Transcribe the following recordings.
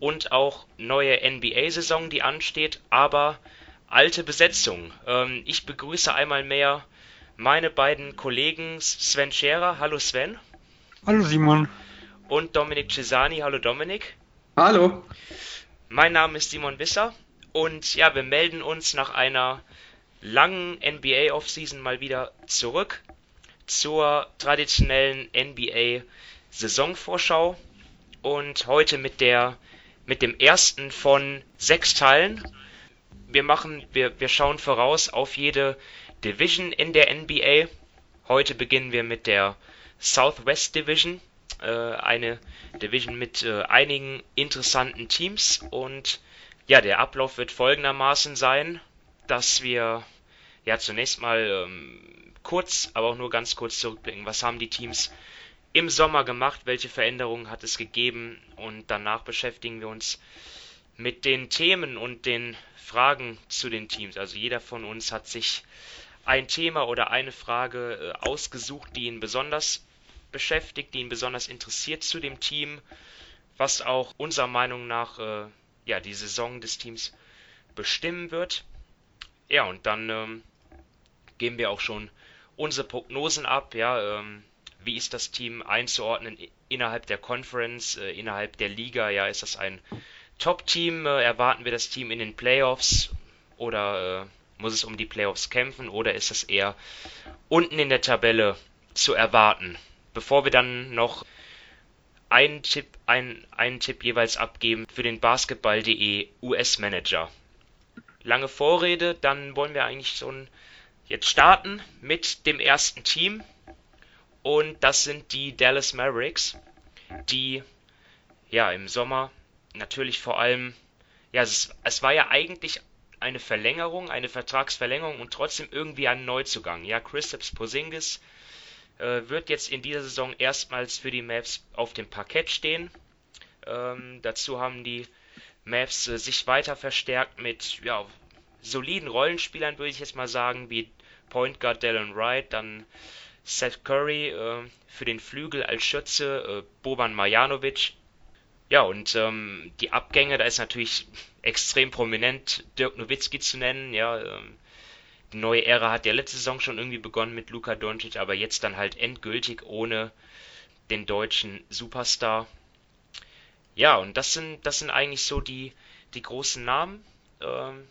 und auch neue NBA-Saison, die ansteht, aber alte Besetzung. Ähm, ich begrüße einmal mehr meine beiden Kollegen Sven Scherer. Hallo Sven. Hallo Simon. Und Dominik Cesani. Hallo Dominik. Hallo. Mein Name ist Simon Wisser und ja, wir melden uns nach einer langen NBA Offseason mal wieder zurück zur traditionellen NBA Saisonvorschau und heute mit der mit dem ersten von sechs Teilen. Wir machen, wir, wir schauen voraus auf jede Division in der NBA. Heute beginnen wir mit der Southwest Division, äh, eine Division mit äh, einigen interessanten Teams und ja, der Ablauf wird folgendermaßen sein, dass wir ja zunächst mal ähm, kurz, aber auch nur ganz kurz zurückblicken. Was haben die Teams im Sommer gemacht, welche Veränderungen hat es gegeben und danach beschäftigen wir uns mit den Themen und den Fragen zu den Teams. Also jeder von uns hat sich ein Thema oder eine Frage äh, ausgesucht, die ihn besonders beschäftigt, die ihn besonders interessiert zu dem Team, was auch unserer Meinung nach äh, ja die Saison des Teams bestimmen wird. Ja, und dann ähm, geben wir auch schon unsere Prognosen ab. Ja, ähm, wie ist das Team einzuordnen innerhalb der Conference, äh, innerhalb der Liga? Ja, ist das ein Top-Team? Äh, erwarten wir das Team in den Playoffs oder äh, muss es um die Playoffs kämpfen oder ist das eher unten in der Tabelle zu erwarten? Bevor wir dann noch einen Tipp, ein, einen Tipp jeweils abgeben für den Basketball.de US-Manager. Lange Vorrede, dann wollen wir eigentlich schon jetzt starten mit dem ersten Team. Und das sind die Dallas Mavericks, die ja im Sommer natürlich vor allem, ja, es, es war ja eigentlich eine Verlängerung, eine Vertragsverlängerung und trotzdem irgendwie ein Neuzugang. Ja, Kristaps Porzingis äh, wird jetzt in dieser Saison erstmals für die Mavs auf dem Parkett stehen. Ähm, dazu haben die Mavs äh, sich weiter verstärkt mit ja, soliden Rollenspielern, würde ich jetzt mal sagen, wie Point Guard Dylan Wright, dann Seth Curry äh, für den Flügel als Schütze, äh, Boban Marjanovic. Ja, und ähm, die Abgänge, da ist natürlich extrem prominent Dirk Nowitzki zu nennen. Ja, ähm, die neue Ära hat ja letzte Saison schon irgendwie begonnen mit Luka Doncic, aber jetzt dann halt endgültig ohne den deutschen Superstar. Ja, und das sind, das sind eigentlich so die, die großen Namen. Ähm,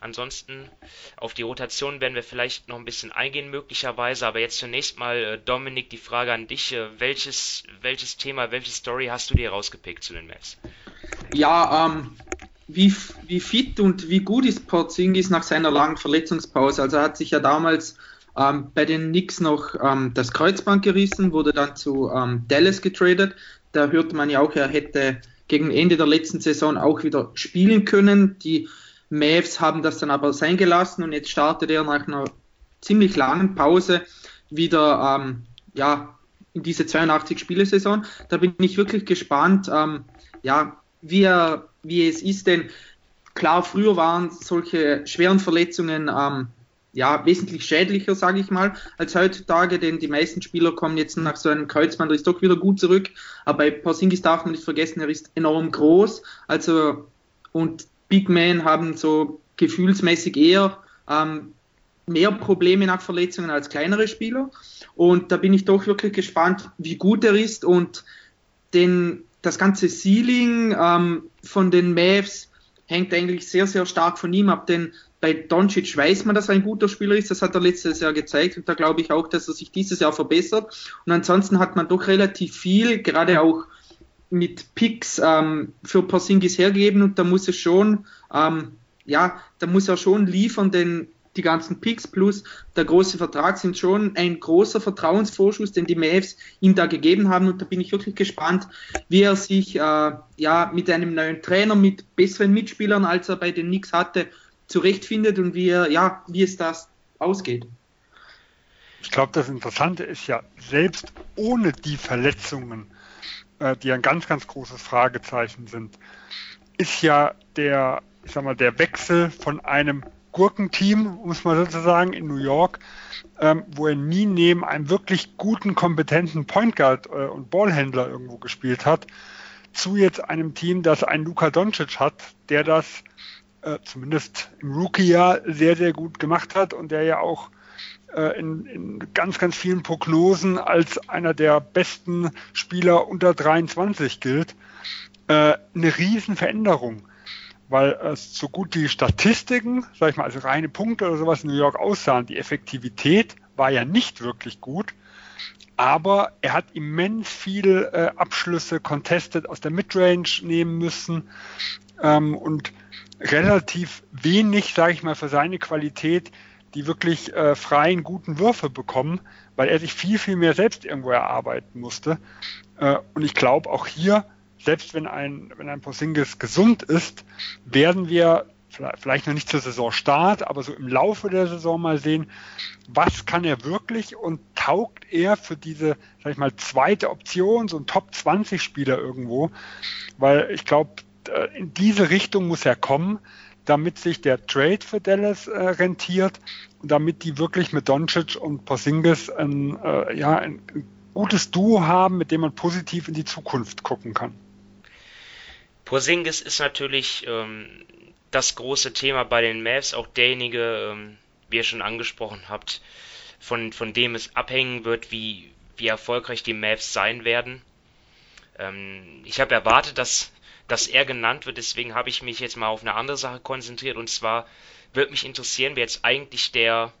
Ansonsten auf die Rotation werden wir vielleicht noch ein bisschen eingehen, möglicherweise. Aber jetzt zunächst mal, äh, Dominik, die Frage an dich. Äh, welches, welches Thema, welche Story hast du dir rausgepickt zu den Mavs? Ja, ähm, wie, wie fit und wie gut ist Porzingis nach seiner langen Verletzungspause? Also er hat sich ja damals ähm, bei den Knicks noch ähm, das Kreuzband gerissen, wurde dann zu ähm, Dallas getradet. Da hörte man ja auch, er hätte gegen Ende der letzten Saison auch wieder spielen können. Die Mavs haben das dann aber sein gelassen und jetzt startet er nach einer ziemlich langen Pause wieder ähm, ja, in diese 82-Spiele-Saison. Da bin ich wirklich gespannt, ähm, ja, wie, er, wie es ist, denn klar, früher waren solche schweren Verletzungen ähm, ja, wesentlich schädlicher, sage ich mal, als heutzutage, denn die meisten Spieler kommen jetzt nach so einem Kreuzband ist doch wieder gut zurück. Aber bei Porzingis darf man nicht vergessen, er ist enorm groß, also und Big Men haben so gefühlsmäßig eher ähm, mehr Probleme nach Verletzungen als kleinere Spieler. Und da bin ich doch wirklich gespannt, wie gut er ist und den, das ganze Ceiling ähm, von den Mavs hängt eigentlich sehr, sehr stark von ihm ab, denn bei Doncic weiß man, dass er ein guter Spieler ist, das hat er letztes Jahr gezeigt und da glaube ich auch, dass er sich dieses Jahr verbessert. Und ansonsten hat man doch relativ viel, gerade auch mit Picks ähm, für Porzingis hergeben und da muss er schon, ähm, ja, da muss er schon liefern, denn die ganzen Picks plus der große Vertrag sind schon ein großer Vertrauensvorschuss, den die Mavs ihm da gegeben haben und da bin ich wirklich gespannt, wie er sich äh, ja mit einem neuen Trainer, mit besseren Mitspielern, als er bei den Knicks hatte, zurechtfindet und wie, er, ja, wie es das ausgeht. Ich glaube, das Interessante ist ja, selbst ohne die Verletzungen, äh, die ein ganz, ganz großes Fragezeichen sind, ist ja der, ich sag mal, der Wechsel von einem Gurkenteam, um es mal sozusagen, in New York, ähm, wo er nie neben einem wirklich guten, kompetenten Point Guard äh, und Ballhändler irgendwo gespielt hat, zu jetzt einem Team, das einen Luka Doncic hat, der das äh, zumindest im Rookie-Jahr sehr, sehr gut gemacht hat und der ja auch in, in, ganz, ganz vielen Prognosen als einer der besten Spieler unter 23 gilt. Äh, eine Riesenveränderung weil so gut die Statistiken, sag ich mal, also reine Punkte oder sowas in New York aussahen, die Effektivität war ja nicht wirklich gut, aber er hat immens viele äh, Abschlüsse contested aus der Midrange nehmen müssen ähm, und relativ wenig, sage ich mal, für seine Qualität, die wirklich äh, freien, guten Würfe bekommen, weil er sich viel, viel mehr selbst irgendwo erarbeiten musste. Äh, und ich glaube, auch hier selbst wenn ein, wenn ein Porzingis gesund ist, werden wir vielleicht noch nicht zur Saisonstart, aber so im Laufe der Saison mal sehen, was kann er wirklich und taugt er für diese, sag ich mal, zweite Option, so ein Top 20 Spieler irgendwo, weil ich glaube, in diese Richtung muss er kommen, damit sich der Trade für Dallas äh, rentiert und damit die wirklich mit Doncic und Porzingis ein, äh, ja, ein gutes Duo haben, mit dem man positiv in die Zukunft gucken kann. Porzingis ist natürlich ähm, das große Thema bei den Mavs, auch derjenige, ähm, wie ihr schon angesprochen habt, von, von dem es abhängen wird, wie, wie erfolgreich die Mavs sein werden. Ähm, ich habe erwartet, dass, dass er genannt wird, deswegen habe ich mich jetzt mal auf eine andere Sache konzentriert und zwar wird mich interessieren, wer jetzt eigentlich der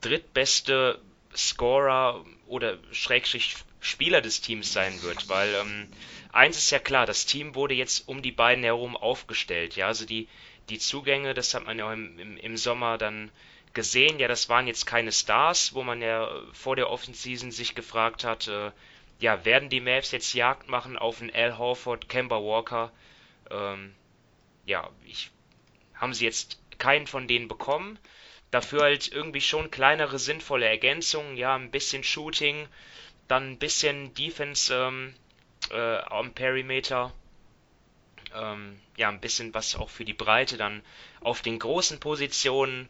drittbeste Scorer oder Schrägstrich Spieler des Teams sein wird, weil ähm, eins ist ja klar, das Team wurde jetzt um die beiden herum aufgestellt. Ja, also die, die Zugänge, das hat man ja im, im, im Sommer dann gesehen. Ja, das waren jetzt keine Stars, wo man ja vor der Offenseason sich gefragt hat, äh, ja, werden die Mavs jetzt Jagd machen auf einen Al Horford, Kemba Walker? Ähm, ja, ich, haben sie jetzt keinen von denen bekommen. Dafür halt irgendwie schon kleinere sinnvolle Ergänzungen, ja, ein bisschen Shooting, dann ein bisschen Defense ähm, äh, am Perimeter. Ähm, ja, ein bisschen was auch für die Breite dann auf den großen Positionen.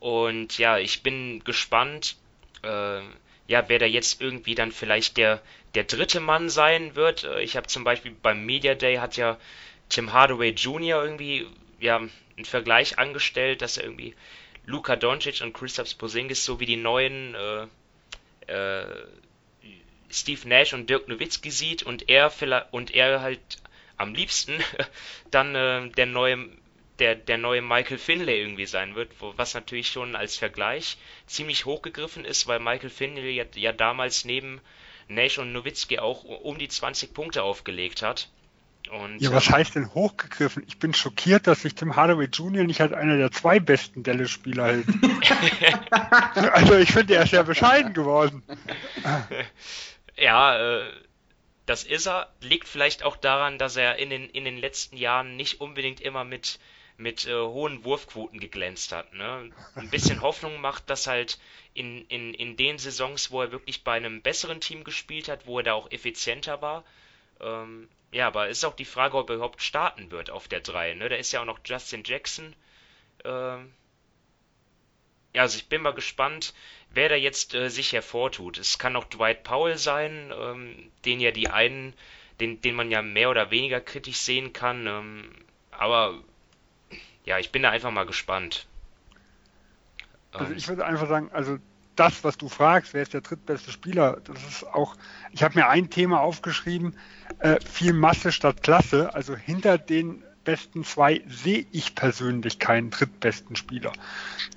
Und ja, ich bin gespannt, äh, ja, wer da jetzt irgendwie dann vielleicht der, der dritte Mann sein wird. Äh, ich habe zum Beispiel beim Media Day hat ja Tim Hardaway Jr. irgendwie ja, einen Vergleich angestellt, dass er irgendwie Luka Doncic und Christoph Porzingis so wie die neuen äh, äh, Steve Nash und Dirk Nowitzki sieht und er und er halt am liebsten dann äh, der neue der, der neue Michael Finlay irgendwie sein wird, wo, was natürlich schon als Vergleich ziemlich hochgegriffen ist, weil Michael Finlay ja, ja damals neben Nash und Nowitzki auch um die 20 Punkte aufgelegt hat. Und, ja, was ähm, heißt denn hochgegriffen? Ich bin schockiert, dass sich Tim Hardaway Jr. nicht als einer der zwei besten Dallas-Spieler hält. also ich finde, er ist sehr bescheiden geworden. Ja, äh, das ist er. Liegt vielleicht auch daran, dass er in den, in den letzten Jahren nicht unbedingt immer mit, mit äh, hohen Wurfquoten geglänzt hat. Ne? Ein bisschen Hoffnung macht, dass halt in, in, in den Saisons, wo er wirklich bei einem besseren Team gespielt hat, wo er da auch effizienter war. Ähm, ja, aber ist auch die Frage, ob er überhaupt starten wird auf der 3. Ne? Da ist ja auch noch Justin Jackson. Ähm, ja, also ich bin mal gespannt, wer da jetzt äh, sich hervortut. Es kann auch Dwight Powell sein, ähm, den ja die einen, den, den man ja mehr oder weniger kritisch sehen kann. Ähm, aber ja, ich bin da einfach mal gespannt. Also ich würde einfach sagen, also das, was du fragst, wer ist der drittbeste Spieler, das ist auch, ich habe mir ein Thema aufgeschrieben, äh, viel Masse statt Klasse, also hinter den besten zwei sehe ich persönlich keinen drittbesten Spieler.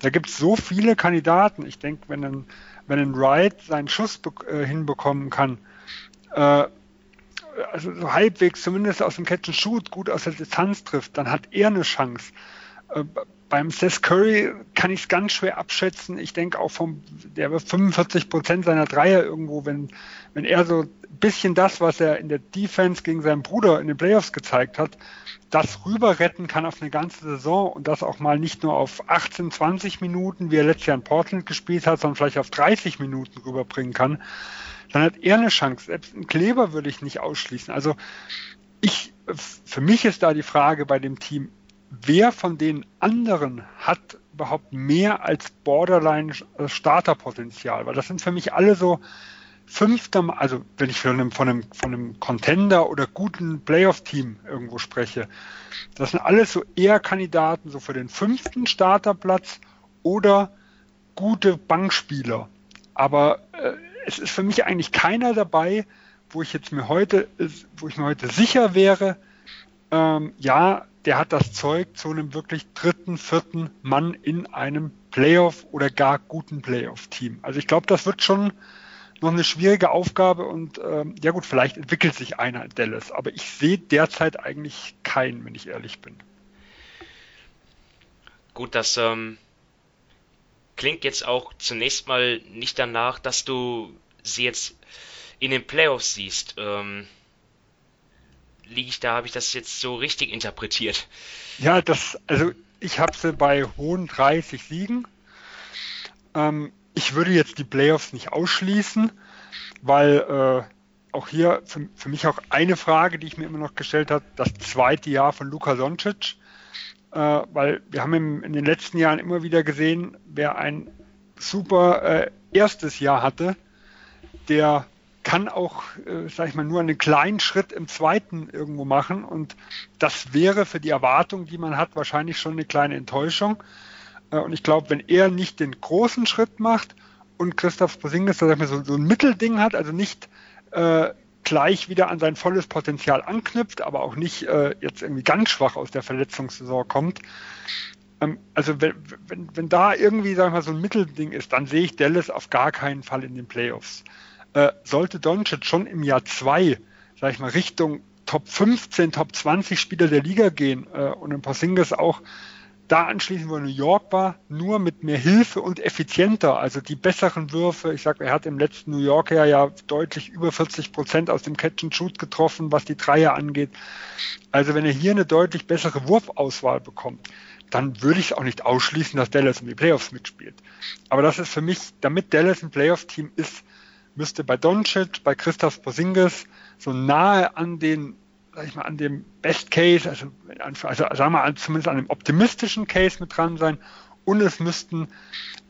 Da gibt es so viele Kandidaten. Ich denke, wenn ein, wenn ein Wright seinen Schuss äh, hinbekommen kann, äh, also so halbwegs zumindest aus dem Catch and Shoot gut aus der Distanz trifft, dann hat er eine Chance. Beim Seth Curry kann ich es ganz schwer abschätzen. Ich denke auch vom, der wird 45 Prozent seiner Dreier irgendwo, wenn, wenn er so ein bisschen das, was er in der Defense gegen seinen Bruder in den Playoffs gezeigt hat, das rüber retten kann auf eine ganze Saison und das auch mal nicht nur auf 18, 20 Minuten, wie er letztes Jahr in Portland gespielt hat, sondern vielleicht auf 30 Minuten rüberbringen kann, dann hat er eine Chance. Selbst einen Kleber würde ich nicht ausschließen. Also ich, für mich ist da die Frage bei dem Team, wer von den anderen hat überhaupt mehr als Borderline Starterpotenzial? Weil das sind für mich alle so fünfter, also wenn ich von einem, von einem, von einem Contender oder guten Playoff-Team irgendwo spreche, das sind alles so eher Kandidaten so für den fünften Starterplatz oder gute Bankspieler. Aber äh, es ist für mich eigentlich keiner dabei, wo ich jetzt mir heute, wo ich mir heute sicher wäre, ähm, ja, der hat das Zeug zu einem wirklich dritten, vierten Mann in einem Playoff oder gar guten Playoff-Team. Also ich glaube, das wird schon noch eine schwierige Aufgabe und ähm, ja gut, vielleicht entwickelt sich einer in Dallas, aber ich sehe derzeit eigentlich keinen, wenn ich ehrlich bin. Gut, das ähm, klingt jetzt auch zunächst mal nicht danach, dass du sie jetzt in den Playoffs siehst. Ähm, liege ich da, habe ich das jetzt so richtig interpretiert? Ja, das, also ich habe sie bei hohen 30 Siegen. Ähm, ich würde jetzt die Playoffs nicht ausschließen, weil äh, auch hier für, für, mich auch eine Frage, die ich mir immer noch gestellt habe, das zweite Jahr von Luka Doncic, äh, weil wir haben im, in den letzten Jahren immer wieder gesehen, wer ein super äh, erstes Jahr hatte, der kann auch, äh, sag ich mal, nur einen kleinen Schritt im zweiten irgendwo machen und das wäre für die Erwartung, die man hat, wahrscheinlich schon eine kleine Enttäuschung. Äh, und ich glaube, wenn er nicht den großen Schritt macht und Christoph Posingis so, so ein Mittelding hat, also nicht äh, gleich wieder an sein volles Potenzial anknüpft, aber auch nicht äh, jetzt irgendwie ganz schwach aus der Verletzungssaison kommt. Ähm, also wenn, wenn, wenn da irgendwie, sag ich mal, so ein Mittelding ist, dann sehe ich Dallas auf gar keinen Fall in den Playoffs. Äh, sollte Doncic schon im Jahr zwei, sag ich mal, Richtung Top 15, Top 20 Spieler der Liga gehen äh, und ein Porzingis auch da anschließen, wo New York war, nur mit mehr Hilfe und effizienter. Also die besseren Würfe. Ich sage, er hat im letzten New Yorker ja deutlich über 40 Prozent aus dem Catch and Shoot getroffen, was die Dreier angeht. Also wenn er hier eine deutlich bessere Wurfauswahl bekommt, dann würde ich auch nicht ausschließen, dass Dallas in die Playoffs mitspielt. Aber das ist für mich, damit Dallas ein Playoff-Team ist, müsste bei Doncic, bei Christoph Posingis so nahe an den sag ich mal, an dem Best Case, also, also sagen wir zumindest an dem optimistischen Case mit dran sein und es müssten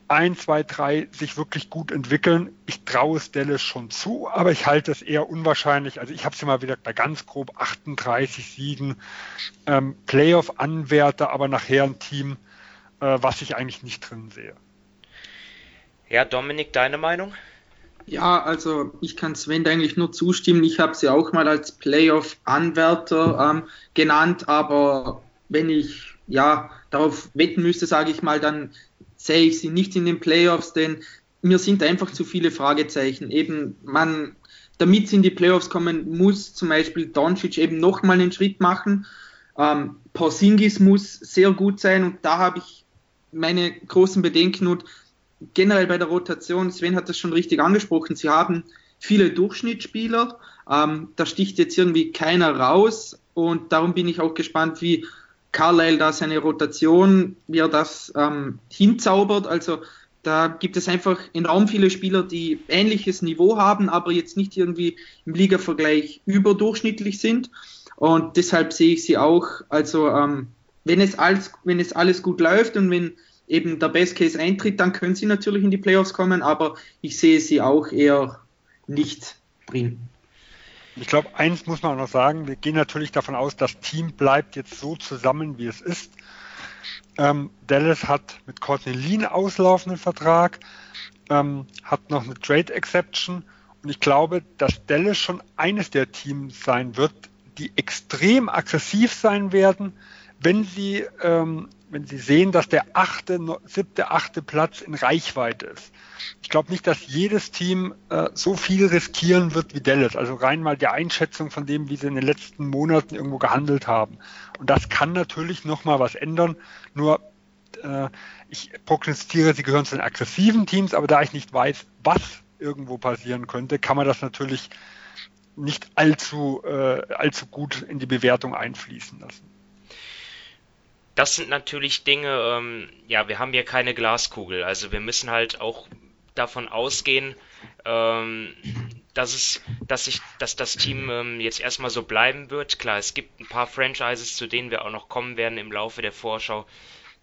ein, zwei, drei sich wirklich gut entwickeln. Ich traue es Dallas schon zu, aber ich halte es eher unwahrscheinlich. Also ich habe es ja mal wieder bei ganz grob 38 Siegen, ähm, Playoff-Anwärter, aber nachher ein Team, äh, was ich eigentlich nicht drin sehe. Ja, Dominik, deine Meinung? Ja, also ich kann Sven eigentlich nur zustimmen. Ich habe sie auch mal als Playoff-Anwärter ähm, genannt, aber wenn ich ja darauf wetten müsste, sage ich mal, dann sehe ich sie nicht in den Playoffs, denn mir sind einfach zu viele Fragezeichen. Eben, man, damit sie in die Playoffs kommen, muss zum Beispiel Doncic eben nochmal einen Schritt machen. Ähm, Porzingis muss sehr gut sein und da habe ich meine großen Bedenken und generell bei der Rotation, Sven hat das schon richtig angesprochen, sie haben viele Durchschnittsspieler, ähm, da sticht jetzt irgendwie keiner raus und darum bin ich auch gespannt, wie Carlyle da seine Rotation, wie er das ähm, hinzaubert. Also da gibt es einfach enorm viele Spieler, die ähnliches Niveau haben, aber jetzt nicht irgendwie im Liga-Vergleich überdurchschnittlich sind. Und deshalb sehe ich sie auch, also ähm, wenn, es alles, wenn es alles gut läuft und wenn eben der Best Case eintritt, dann können sie natürlich in die Playoffs kommen, aber ich sehe sie auch eher nicht drin. Ich glaube, eins muss man auch noch sagen, wir gehen natürlich davon aus, das Team bleibt jetzt so zusammen, wie es ist. Ähm, Dallas hat mit Courtney Lean auslaufenden Vertrag, ähm, hat noch eine Trade Exception und ich glaube, dass Dallas schon eines der Teams sein wird, die extrem aggressiv sein werden, wenn sie ähm, wenn Sie sehen, dass der achte, siebte, achte Platz in Reichweite ist. Ich glaube nicht, dass jedes Team äh, so viel riskieren wird wie Dallas. Also rein mal der Einschätzung von dem, wie sie in den letzten Monaten irgendwo gehandelt haben. Und das kann natürlich nochmal was ändern. Nur äh, ich prognostiziere, sie gehören zu den aggressiven Teams, aber da ich nicht weiß, was irgendwo passieren könnte, kann man das natürlich nicht allzu, äh, allzu gut in die Bewertung einfließen lassen. Das sind natürlich Dinge, ähm, ja, wir haben hier keine Glaskugel. Also wir müssen halt auch davon ausgehen, ähm, dass es, dass sich, dass das Team ähm, jetzt erstmal so bleiben wird. Klar, es gibt ein paar Franchises, zu denen wir auch noch kommen werden im Laufe der Vorschau,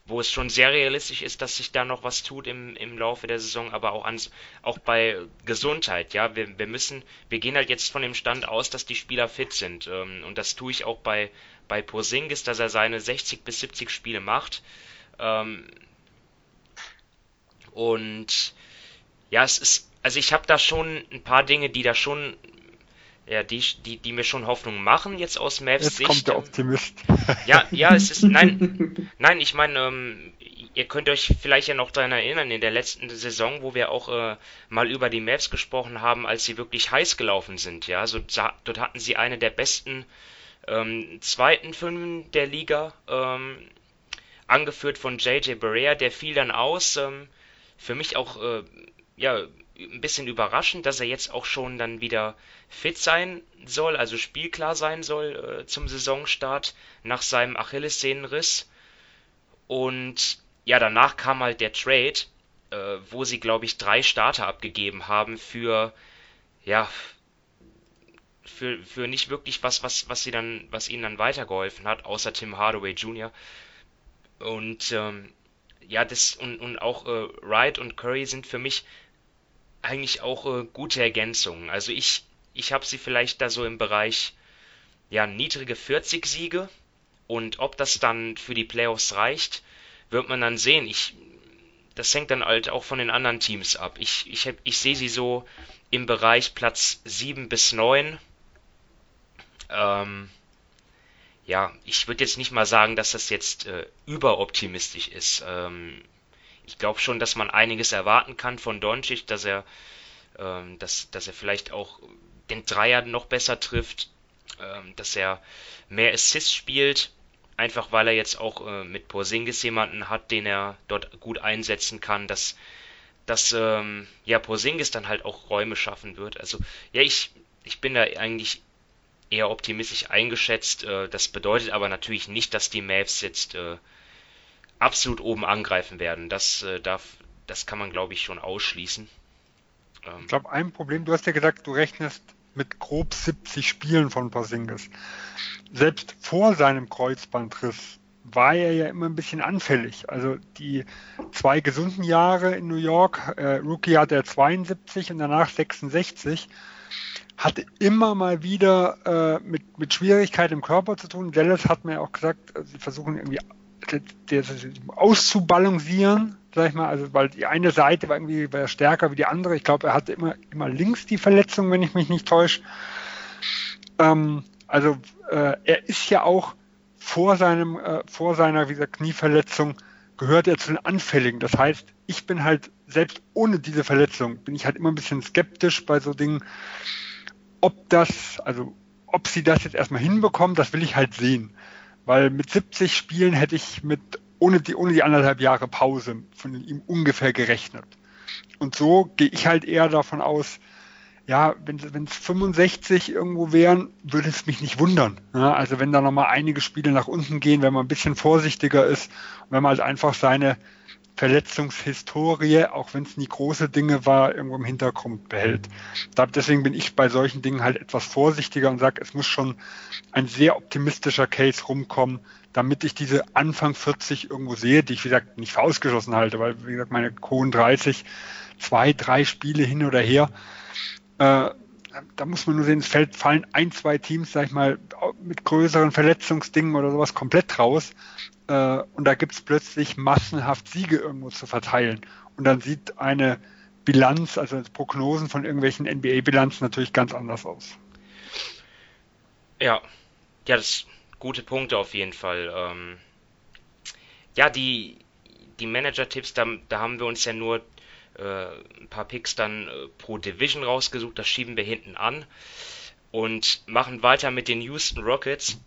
wo es schon sehr realistisch ist, dass sich da noch was tut im, im Laufe der Saison, aber auch, ans, auch bei Gesundheit, ja, wir, wir müssen, wir gehen halt jetzt von dem Stand aus, dass die Spieler fit sind ähm, und das tue ich auch bei, bei Porzingis, dass er seine 60 bis 70 Spiele macht ähm, und ja, es ist, also ich habe da schon ein paar Dinge, die da schon ja, die, die, die mir schon Hoffnung machen, jetzt aus Mavs Jetzt Sicht. kommt der Optimist. Ja, ja, es ist, nein, nein, ich meine, ähm, ihr könnt euch vielleicht ja noch daran erinnern, in der letzten Saison, wo wir auch äh, mal über die Mavs gesprochen haben, als sie wirklich heiß gelaufen sind, ja, so, dort hatten sie eine der besten ähm, zweiten Fünfen der Liga, ähm, angeführt von JJ Barea, der fiel dann aus, ähm, für mich auch, äh, ja, ein bisschen überraschend, dass er jetzt auch schon dann wieder fit sein soll, also spielklar sein soll äh, zum Saisonstart nach seinem Achillessehnenriss. Und ja, danach kam halt der Trade, äh, wo sie, glaube ich, drei Starter abgegeben haben für, ja, für, für nicht wirklich was, was, was sie dann, was ihnen dann weitergeholfen hat, außer Tim Hardaway Jr. Und ähm, ja, das und, und auch äh, Wright und Curry sind für mich eigentlich auch äh, gute Ergänzungen. Also ich, ich habe sie vielleicht da so im Bereich ja, niedrige 40 Siege und ob das dann für die Playoffs reicht, wird man dann sehen. Ich, das hängt dann halt auch von den anderen Teams ab. Ich, ich, ich sehe sie so im Bereich Platz 7 bis 9. Ähm, ja, ich würde jetzt nicht mal sagen, dass das jetzt äh, überoptimistisch ist. Ähm, ich glaube schon, dass man einiges erwarten kann von Doncic, dass er, ähm, dass, dass er vielleicht auch den Dreier noch besser trifft, ähm, dass er mehr Assists spielt, einfach weil er jetzt auch äh, mit Porzingis jemanden hat, den er dort gut einsetzen kann, dass, dass ähm, ja Porzingis dann halt auch Räume schaffen wird. Also ja, ich, ich bin da eigentlich eher optimistisch eingeschätzt. Äh, das bedeutet aber natürlich nicht, dass die Mavs jetzt äh, absolut oben angreifen werden. Das äh, darf, das kann man glaube ich schon ausschließen. Ähm, ich glaube, ein Problem, du hast ja gesagt, du rechnest mit grob 70 Spielen von Porzingis. Selbst vor seinem Kreuzbandriss war er ja immer ein bisschen anfällig. Also die zwei gesunden Jahre in New York, äh, Rookie hatte er 72 und danach 66, hatte immer mal wieder äh, mit, mit Schwierigkeit im Körper zu tun. Dallas hat mir auch gesagt, äh, sie versuchen irgendwie auszubalancieren, sag ich mal, also weil die eine Seite war irgendwie war stärker wie die andere. Ich glaube, er hatte immer, immer links die Verletzung, wenn ich mich nicht täusche. Ähm, also äh, er ist ja auch vor seinem, äh, vor seiner gesagt, Knieverletzung gehört er zu den Anfälligen. Das heißt, ich bin halt selbst ohne diese Verletzung bin ich halt immer ein bisschen skeptisch bei so Dingen, ob das, also ob sie das jetzt erstmal hinbekommen, das will ich halt sehen. Weil mit 70 Spielen hätte ich mit ohne die, ohne die anderthalb Jahre Pause von ihm ungefähr gerechnet. Und so gehe ich halt eher davon aus, ja, wenn es 65 irgendwo wären, würde es mich nicht wundern. Ja, also wenn da nochmal einige Spiele nach unten gehen, wenn man ein bisschen vorsichtiger ist wenn man halt einfach seine Verletzungshistorie, auch wenn es nie große Dinge war, irgendwo im Hintergrund behält. deswegen bin ich bei solchen Dingen halt etwas vorsichtiger und sage, es muss schon ein sehr optimistischer Case rumkommen, damit ich diese Anfang 40 irgendwo sehe, die ich, wie gesagt, nicht für ausgeschlossen halte, weil, wie gesagt, meine Kohlen 30, zwei, drei Spiele hin oder her, äh, da muss man nur sehen, es fällt, fallen ein, zwei Teams, sag ich mal, mit größeren Verletzungsdingen oder sowas komplett raus äh, und da gibt es plötzlich massenhaft Siege irgendwo zu verteilen. Und dann sieht eine Bilanz, also Prognosen von irgendwelchen NBA-Bilanzen natürlich ganz anders aus. Ja, ja, das gute Punkte auf jeden Fall. Ähm, ja, die, die Manager-Tipps, da, da haben wir uns ja nur äh, ein paar Picks dann äh, pro Division rausgesucht, das schieben wir hinten an und machen weiter mit den Houston Rockets.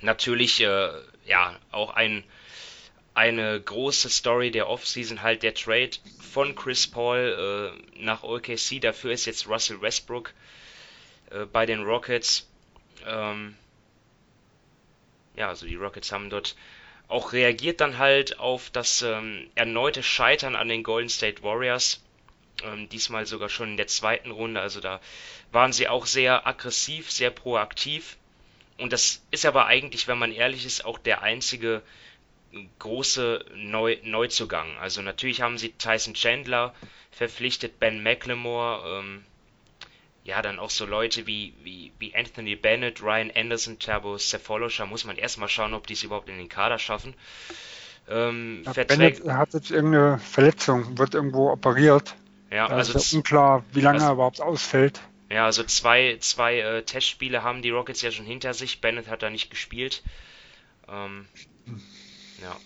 Natürlich äh, ja, auch ein, eine große Story der Offseason halt der Trade von Chris Paul äh, nach OKC. Dafür ist jetzt Russell Westbrook äh, bei den Rockets. Ähm, ja, also die Rockets haben dort auch reagiert dann halt auf das ähm, erneute Scheitern an den Golden State Warriors. Ähm, diesmal sogar schon in der zweiten Runde. Also da waren sie auch sehr aggressiv, sehr proaktiv. Und das ist aber eigentlich, wenn man ehrlich ist, auch der einzige große Neu Neuzugang. Also natürlich haben sie Tyson Chandler verpflichtet, Ben McLemore, ähm, ja, dann auch so Leute wie, wie, wie Anthony Bennett, Ryan Anderson, Turbo Cephalosha, muss man erstmal schauen, ob die es überhaupt in den Kader schaffen. Ähm, ja, Bennett hat jetzt irgendeine Verletzung, wird irgendwo operiert. Ja, da also ist ja unklar, wie lange also, er überhaupt ausfällt. Ja, also zwei, zwei äh, Testspiele haben die Rockets ja schon hinter sich. Bennett hat da nicht gespielt. Ähm, ja.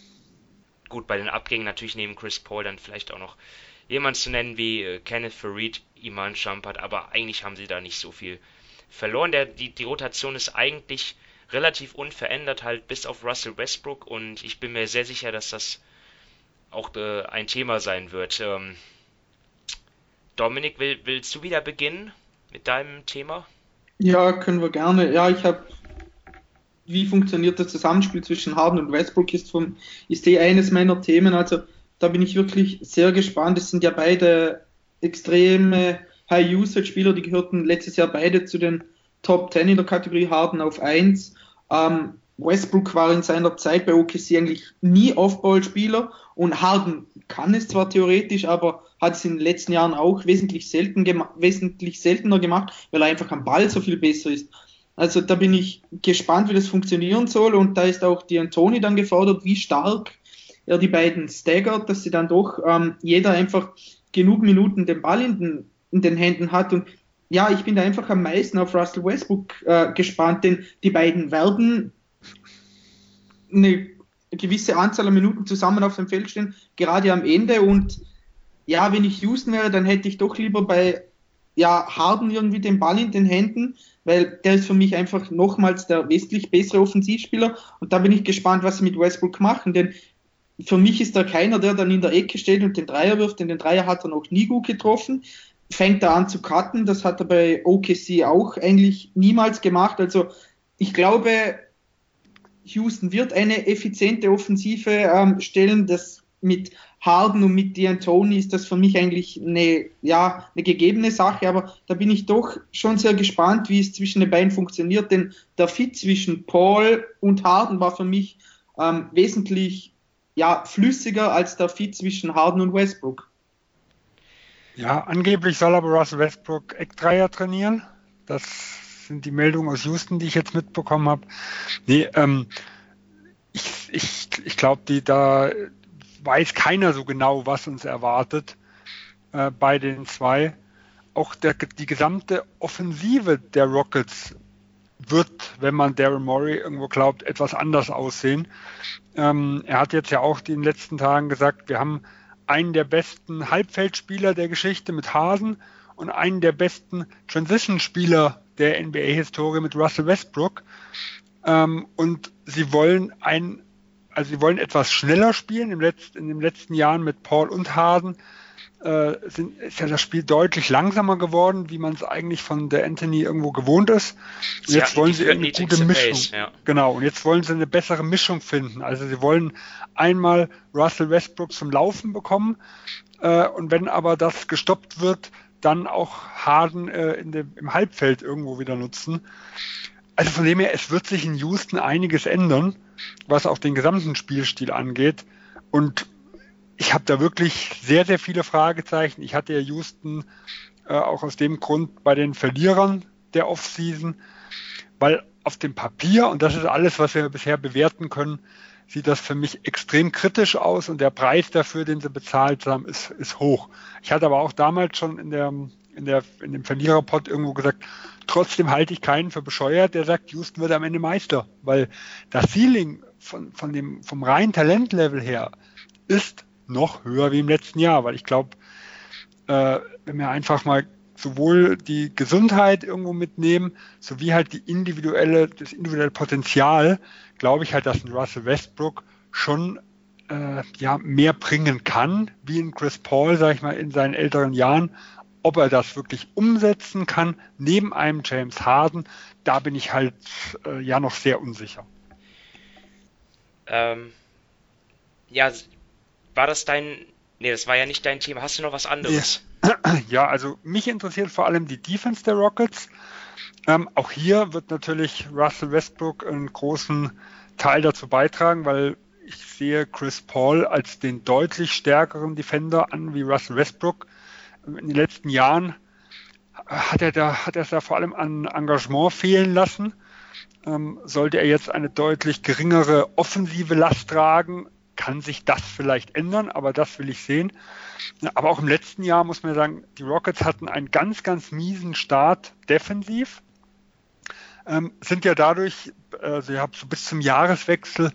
Gut, bei den Abgängen natürlich neben Chris Paul dann vielleicht auch noch jemand zu nennen wie äh, Kenneth Farid, Iman Shumpert, aber eigentlich haben sie da nicht so viel verloren. Der, die, die Rotation ist eigentlich relativ unverändert, halt bis auf Russell Westbrook und ich bin mir sehr sicher, dass das auch äh, ein Thema sein wird. Ähm, Dominik, will, willst du wieder beginnen mit deinem Thema? Ja, können wir gerne. Ja, ich habe wie funktioniert das Zusammenspiel zwischen Harden und Westbrook ist vom ist eh eines meiner Themen. Also da bin ich wirklich sehr gespannt. Es sind ja beide extreme High-Usage-Spieler, die gehörten letztes Jahr beide zu den Top 10 in der Kategorie Harden auf 1. Ähm, Westbrook war in seiner Zeit bei OKC eigentlich nie Off-Ball-Spieler und Harden kann es zwar theoretisch, aber hat es in den letzten Jahren auch wesentlich, selten wesentlich seltener gemacht, weil er einfach am Ball so viel besser ist. Also da bin ich gespannt, wie das funktionieren soll und da ist auch die Antoni dann gefordert, wie stark er die beiden staggert, dass sie dann doch ähm, jeder einfach genug Minuten den Ball in den, in den Händen hat. Und ja, ich bin da einfach am meisten auf Russell Westbrook äh, gespannt, denn die beiden werden eine gewisse Anzahl an Minuten zusammen auf dem Feld stehen, gerade am Ende. Und ja, wenn ich Houston wäre, dann hätte ich doch lieber bei ja, Harden irgendwie den Ball in den Händen, weil der ist für mich einfach nochmals der wesentlich bessere Offensivspieler. Und da bin ich gespannt, was sie mit Westbrook machen, denn für mich ist da keiner, der dann in der Ecke steht und den Dreier wirft, denn den Dreier hat er noch nie gut getroffen. Fängt er an zu cutten, das hat er bei OKC auch eigentlich niemals gemacht. Also ich glaube, Houston wird eine effiziente Offensive ähm, stellen. Das mit Harden und mit D'Antoni ist das für mich eigentlich eine, ja, eine gegebene Sache, aber da bin ich doch schon sehr gespannt, wie es zwischen den beiden funktioniert, denn der Fit zwischen Paul und Harden war für mich ähm, wesentlich ja, flüssiger als der Fit zwischen Harden und Westbrook. Ja, angeblich soll aber Russell Westbrook Eckdreier trainieren. Das sind die Meldungen aus Houston, die ich jetzt mitbekommen habe. Nee, ähm, ich, ich, ich glaube, da weiß keiner so genau, was uns erwartet äh, bei den zwei. Auch der, die gesamte Offensive der Rockets wird, wenn man Daryl Morey irgendwo glaubt, etwas anders aussehen. Ähm, er hat jetzt ja auch in den letzten Tagen gesagt, wir haben einen der besten Halbfeldspieler der Geschichte mit Hasen und einen der besten Transition-Spieler der NBA-Historie mit Russell Westbrook. Ähm, und sie wollen ein, also sie wollen etwas schneller spielen. Im letzten, in den letzten Jahren mit Paul und Hasen äh, sind, ist ja das Spiel deutlich langsamer geworden, wie man es eigentlich von der Anthony irgendwo gewohnt ist. Und jetzt wollen sie eine gute Mischung. Pace, ja. Genau. Und jetzt wollen sie eine bessere Mischung finden. Also sie wollen einmal Russell Westbrook zum Laufen bekommen. Äh, und wenn aber das gestoppt wird, dann auch Harden äh, in dem, im Halbfeld irgendwo wieder nutzen. Also von dem her, es wird sich in Houston einiges ändern, was auch den gesamten Spielstil angeht. Und ich habe da wirklich sehr, sehr viele Fragezeichen. Ich hatte ja Houston äh, auch aus dem Grund bei den Verlierern der Offseason, weil auf dem Papier, und das ist alles, was wir bisher bewerten können, sieht das für mich extrem kritisch aus und der Preis dafür, den sie bezahlt haben, ist, ist hoch. Ich hatte aber auch damals schon in, der, in, der, in dem Verliererpot irgendwo gesagt, trotzdem halte ich keinen für bescheuert, der sagt, Houston wird am Ende Meister, weil das Ceiling von, von dem, vom reinen Talentlevel her ist noch höher wie im letzten Jahr, weil ich glaube, äh, wenn wir einfach mal sowohl die Gesundheit irgendwo mitnehmen, sowie halt die individuelle, das individuelle Potenzial, glaube ich halt, dass ein Russell Westbrook schon äh, ja, mehr bringen kann, wie ein Chris Paul, sage ich mal, in seinen älteren Jahren. Ob er das wirklich umsetzen kann, neben einem James Harden, da bin ich halt äh, ja noch sehr unsicher. Ähm, ja, war das dein, nee, das war ja nicht dein Thema. Hast du noch was anderes? Ja, also mich interessiert vor allem die Defense der Rockets. Ähm, auch hier wird natürlich Russell Westbrook einen großen Teil dazu beitragen, weil ich sehe Chris Paul als den deutlich stärkeren Defender an wie Russell Westbrook. In den letzten Jahren hat er da, hat er es da vor allem an Engagement fehlen lassen. Ähm, sollte er jetzt eine deutlich geringere offensive Last tragen, kann sich das vielleicht ändern, aber das will ich sehen. Aber auch im letzten Jahr muss man sagen, die Rockets hatten einen ganz, ganz miesen Start defensiv, ähm, sind ja dadurch, also ja, so bis zum Jahreswechsel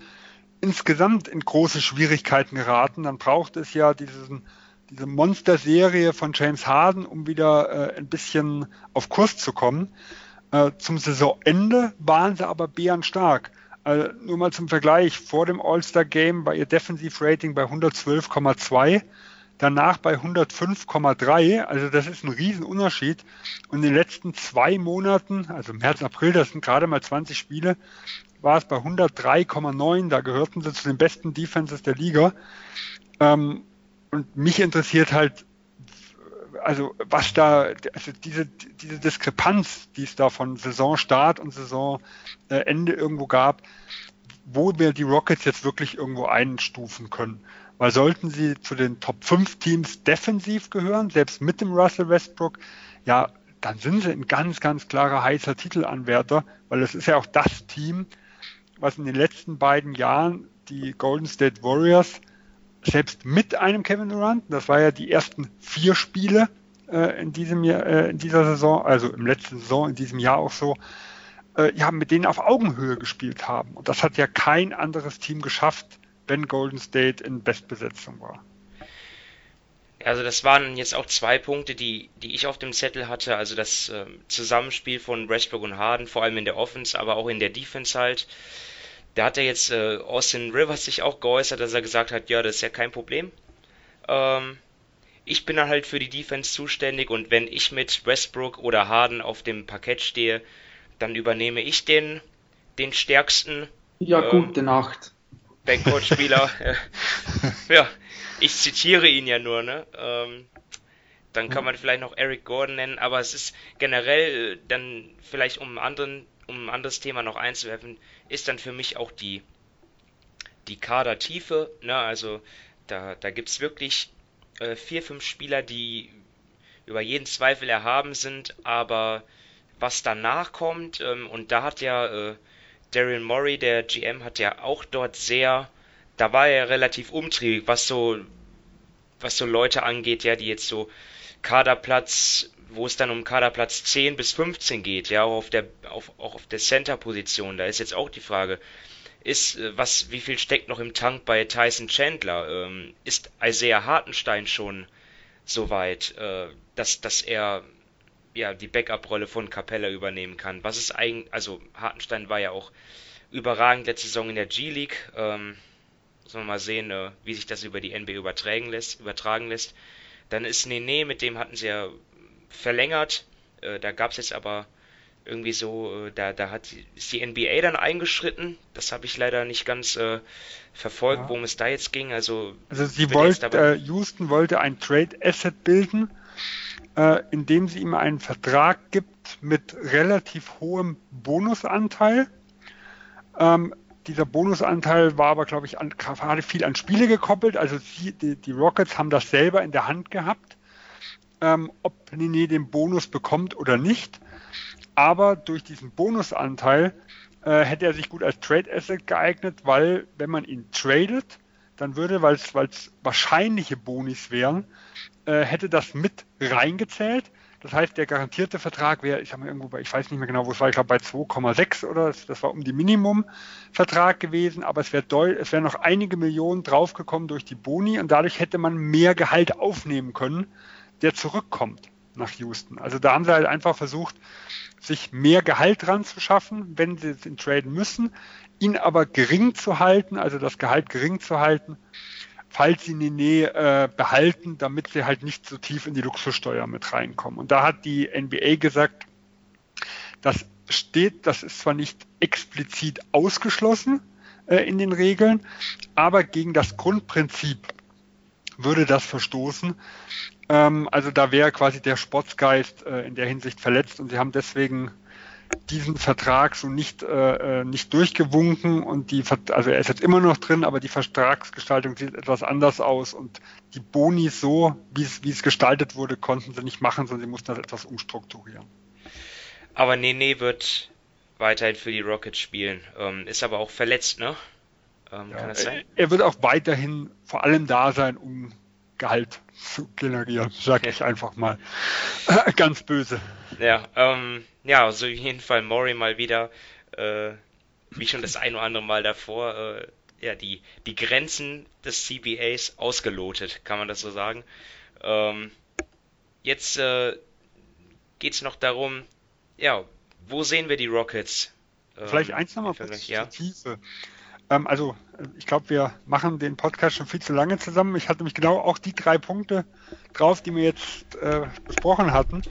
insgesamt in große Schwierigkeiten geraten. Dann braucht es ja diesen, diese Monsterserie von James Harden, um wieder äh, ein bisschen auf Kurs zu kommen. Äh, zum Saisonende waren sie aber bärenstark. Also nur mal zum Vergleich, vor dem All-Star-Game war ihr Defensiv-Rating bei 112,2, danach bei 105,3, also das ist ein Riesenunterschied. Und in den letzten zwei Monaten, also März, April, das sind gerade mal 20 Spiele, war es bei 103,9, da gehörten sie zu den besten Defenses der Liga. Ähm, und mich interessiert halt, also was da, also diese, diese Diskrepanz, die es da von Saisonstart und Saisonende irgendwo gab, wo wir die Rockets jetzt wirklich irgendwo einstufen können. Weil sollten sie zu den Top 5 Teams defensiv gehören, selbst mit dem Russell Westbrook, ja, dann sind sie ein ganz, ganz klarer heißer Titelanwärter, weil es ist ja auch das Team, was in den letzten beiden Jahren die Golden State Warriors selbst mit einem Kevin Durant, das war ja die ersten vier Spiele äh, in diesem Jahr, äh, in dieser Saison, also im letzten Saison, in diesem Jahr auch so, äh, ja, mit denen auf Augenhöhe gespielt haben. Und das hat ja kein anderes Team geschafft, wenn Golden State in Bestbesetzung war. Also das waren jetzt auch zwei Punkte, die, die ich auf dem Zettel hatte. Also das äh, Zusammenspiel von Westbrook und Harden, vor allem in der Offense, aber auch in der Defense halt. Da hat er jetzt äh, Austin Rivers sich auch geäußert, dass er gesagt hat, ja, das ist ja kein Problem. Ähm, ich bin dann halt für die Defense zuständig und wenn ich mit Westbrook oder Harden auf dem Parkett stehe, dann übernehme ich den, den stärksten. Ja, ähm, gute Nacht. Backcourt-Spieler. ja, ich zitiere ihn ja nur, ne? Ähm, dann kann man vielleicht noch Eric Gordon nennen, aber es ist generell äh, dann vielleicht um anderen, um ein anderes Thema noch einzuwerfen, ist dann für mich auch die die Kadertiefe, ne? Also da da gibt's wirklich äh, vier fünf Spieler, die über jeden Zweifel erhaben sind, aber was danach kommt ähm, und da hat ja äh, Daryl Morey, der GM, hat ja auch dort sehr, da war er relativ umtriebig, was so, was so Leute angeht, ja, die jetzt so Kaderplatz, wo es dann um Kaderplatz 10 bis 15 geht, ja, auch auf der, auf, auch auf der Center-Position, da ist jetzt auch die Frage, ist, äh, was, wie viel steckt noch im Tank bei Tyson Chandler? Ähm, ist Isaiah Hartenstein schon so weit, äh, dass, dass er ja, die Backup-Rolle von Capella übernehmen kann. Was ist eigentlich, also Hartenstein war ja auch überragend letzte Saison in der G-League. Ähm, muss man mal sehen, äh, wie sich das über die NBA übertragen lässt, übertragen lässt. Dann ist Nene, mit dem hatten sie ja verlängert. Äh, da gab es jetzt aber irgendwie so, äh, da, da hat ist die NBA dann eingeschritten. Das habe ich leider nicht ganz äh, verfolgt, ja. worum es da jetzt ging. Also, also sie wollte, äh, Houston wollte ein Trade Asset bilden äh, indem sie ihm einen Vertrag gibt mit relativ hohem Bonusanteil. Ähm, dieser Bonusanteil war aber, glaube ich, an, gerade viel an Spiele gekoppelt. Also sie, die, die, Rockets haben das selber in der Hand gehabt, ähm, ob Nene den Bonus bekommt oder nicht. Aber durch diesen Bonusanteil äh, hätte er sich gut als Trade Asset geeignet, weil wenn man ihn tradet, dann würde, weil es wahrscheinliche Bonis wären, äh, hätte das mit reingezählt. Das heißt, der garantierte Vertrag wäre, ich habe mal irgendwo bei, ich weiß nicht mehr genau, wo es war, ich glaube bei 2,6 oder das, war um die Minimumvertrag gewesen, aber es wäre es wäre noch einige Millionen draufgekommen durch die Boni und dadurch hätte man mehr Gehalt aufnehmen können, der zurückkommt nach Houston. Also da haben sie halt einfach versucht, sich mehr Gehalt dran zu schaffen, wenn sie den traden müssen, ihn aber gering zu halten, also das Gehalt gering zu halten falls sie Nene äh, behalten, damit sie halt nicht so tief in die Luxussteuer mit reinkommen. Und da hat die NBA gesagt, das steht, das ist zwar nicht explizit ausgeschlossen, äh, in den Regeln, aber gegen das Grundprinzip würde das verstoßen. Ähm, also da wäre quasi der Sportsgeist äh, in der Hinsicht verletzt und sie haben deswegen diesen Vertrag so nicht, äh, äh nicht durchgewunken und die, also er ist jetzt immer noch drin, aber die Vertragsgestaltung sieht etwas anders aus und die Boni so, wie es, wie es gestaltet wurde, konnten sie nicht machen, sondern sie mussten das etwas umstrukturieren. Aber Nene wird weiterhin für die Rockets spielen, ähm, ist aber auch verletzt, ne? Ähm, ja, kann das sein? Er wird auch weiterhin vor allem da sein, um Gehalt zu generieren, sag ich einfach mal. Ganz böse. Ja, ähm, ja, also auf jeden Fall Mori mal wieder, äh, wie schon das ein oder andere Mal davor, äh, ja, die, die Grenzen des CBAs ausgelotet, kann man das so sagen. Ähm, jetzt äh, geht es noch darum, ja, wo sehen wir die Rockets? Ähm, Vielleicht eins nochmal kurz ja? Tiefe. Ähm, also, ich glaube, wir machen den Podcast schon viel zu lange zusammen. Ich hatte mich genau auch die drei Punkte drauf, die wir jetzt äh, besprochen hatten.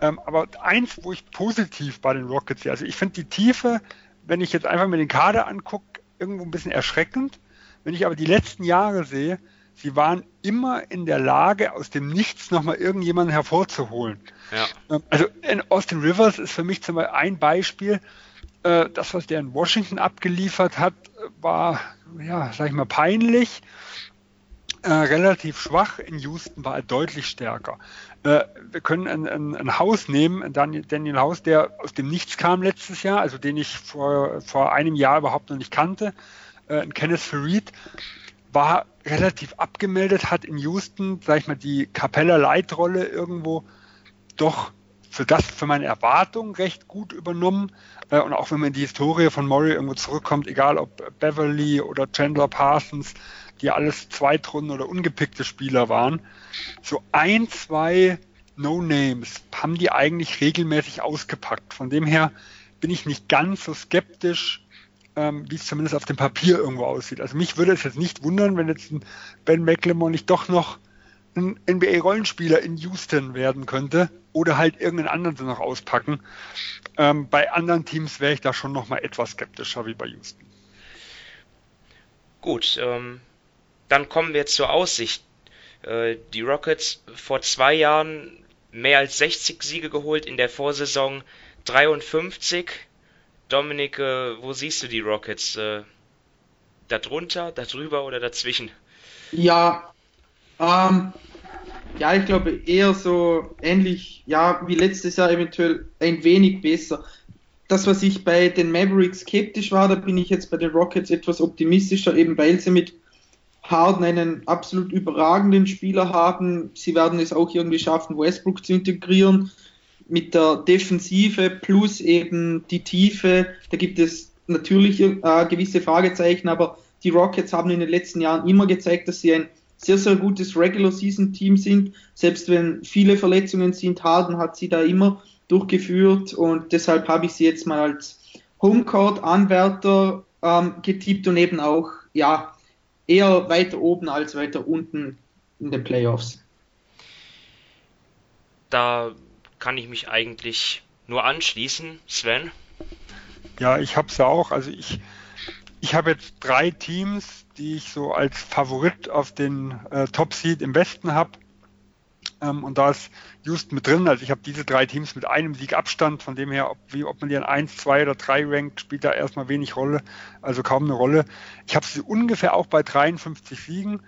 Ähm, aber eins, wo ich positiv bei den Rockets sehe, also ich finde die Tiefe, wenn ich jetzt einfach mir den Kader angucke, irgendwo ein bisschen erschreckend. Wenn ich aber die letzten Jahre sehe, sie waren immer in der Lage, aus dem Nichts nochmal irgendjemanden hervorzuholen. Ja. Ähm, also Austin Rivers ist für mich zum Beispiel ein Beispiel. Äh, das, was der in Washington abgeliefert hat, war, ja, sag ich mal, peinlich. Äh, relativ schwach. In Houston war er deutlich stärker. Äh, wir können ein, ein, ein, Haus nehmen, Daniel, Daniel Haus, der aus dem Nichts kam letztes Jahr, also den ich vor, vor einem Jahr überhaupt noch nicht kannte. Äh, Kenneth Farid war relativ abgemeldet, hat in Houston, sag ich mal, die Capella Light-Rolle irgendwo doch für das, für meine Erwartungen recht gut übernommen. Äh, und auch wenn man in die Historie von Murray irgendwo zurückkommt, egal ob Beverly oder Chandler Parsons, die alles Zweitrunden oder ungepickte Spieler waren, so ein, zwei No-Names haben die eigentlich regelmäßig ausgepackt. Von dem her bin ich nicht ganz so skeptisch, ähm, wie es zumindest auf dem Papier irgendwo aussieht. Also mich würde es jetzt nicht wundern, wenn jetzt Ben McLemore nicht doch noch ein NBA-Rollenspieler in Houston werden könnte oder halt irgendeinen anderen noch auspacken. Ähm, bei anderen Teams wäre ich da schon noch mal etwas skeptischer wie bei Houston. Gut, ähm, dann kommen wir zur Aussicht. Äh, die Rockets vor zwei Jahren mehr als 60 Siege geholt, in der Vorsaison 53. Dominik, äh, wo siehst du die Rockets? Äh, darunter, darüber oder dazwischen? Ja, ähm, ja, ich glaube eher so ähnlich, ja, wie letztes Jahr eventuell ein wenig besser. Das, was ich bei den Mavericks skeptisch war, da bin ich jetzt bei den Rockets etwas optimistischer, eben weil sie mit Harden einen absolut überragenden Spieler haben. Sie werden es auch irgendwie schaffen, Westbrook zu integrieren. Mit der Defensive plus eben die Tiefe, da gibt es natürlich äh, gewisse Fragezeichen, aber die Rockets haben in den letzten Jahren immer gezeigt, dass sie ein sehr, sehr gutes Regular-Season-Team sind. Selbst wenn viele Verletzungen sind, Harden hat sie da immer durchgeführt und deshalb habe ich sie jetzt mal als Homecourt-Anwärter ähm, getippt und eben auch, ja, eher weiter oben als weiter unten in den Playoffs. Da kann ich mich eigentlich nur anschließen, Sven. Ja, ich habe es ja auch. Also ich, ich habe jetzt drei Teams, die ich so als Favorit auf den äh, Top Seed im Westen habe. Ähm, und da ist Houston mit drin. Also ich habe diese drei Teams mit einem Sieg Abstand. Von dem her, ob, wie, ob man die an 1, 2 oder 3 rankt, spielt da erstmal wenig Rolle. Also kaum eine Rolle. Ich habe sie ungefähr auch bei 53 Siegen.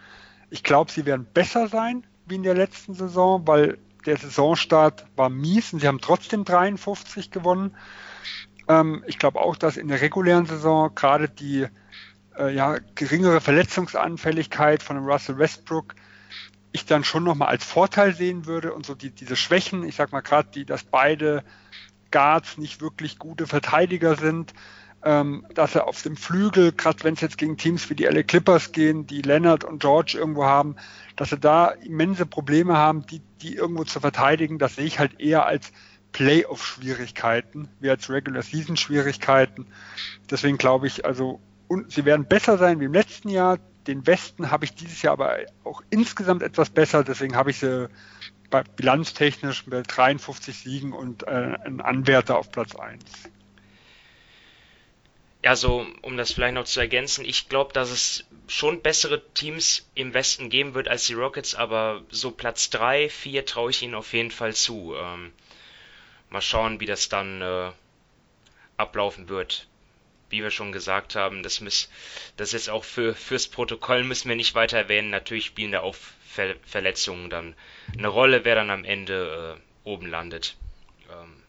Ich glaube, sie werden besser sein wie in der letzten Saison, weil der Saisonstart war mies und sie haben trotzdem 53 gewonnen. Ähm, ich glaube auch, dass in der regulären Saison gerade die äh, ja, geringere Verletzungsanfälligkeit von Russell Westbrook ich dann schon nochmal als Vorteil sehen würde und so die, diese Schwächen, ich sag mal gerade, die, dass beide Guards nicht wirklich gute Verteidiger sind, ähm, dass er auf dem Flügel, gerade wenn es jetzt gegen Teams wie die LA Clippers gehen, die Leonard und George irgendwo haben, dass sie da immense Probleme haben, die, die irgendwo zu verteidigen, das sehe ich halt eher als Playoff-Schwierigkeiten, wie als Regular-Season-Schwierigkeiten. Deswegen glaube ich, also, und sie werden besser sein wie im letzten Jahr den Westen habe ich dieses Jahr aber auch insgesamt etwas besser, deswegen habe ich sie bei bilanztechnisch mit 53 Siegen und äh, einen Anwärter auf Platz 1. also um das vielleicht noch zu ergänzen, ich glaube, dass es schon bessere Teams im Westen geben wird als die Rockets, aber so Platz 3, 4 traue ich ihnen auf jeden Fall zu. Ähm, mal schauen, wie das dann äh, ablaufen wird. Wie wir schon gesagt haben, das, miss, das jetzt auch für, fürs Protokoll müssen wir nicht weiter erwähnen. Natürlich spielen da auch Ver Verletzungen dann eine Rolle, wer dann am Ende äh, oben landet. Ähm,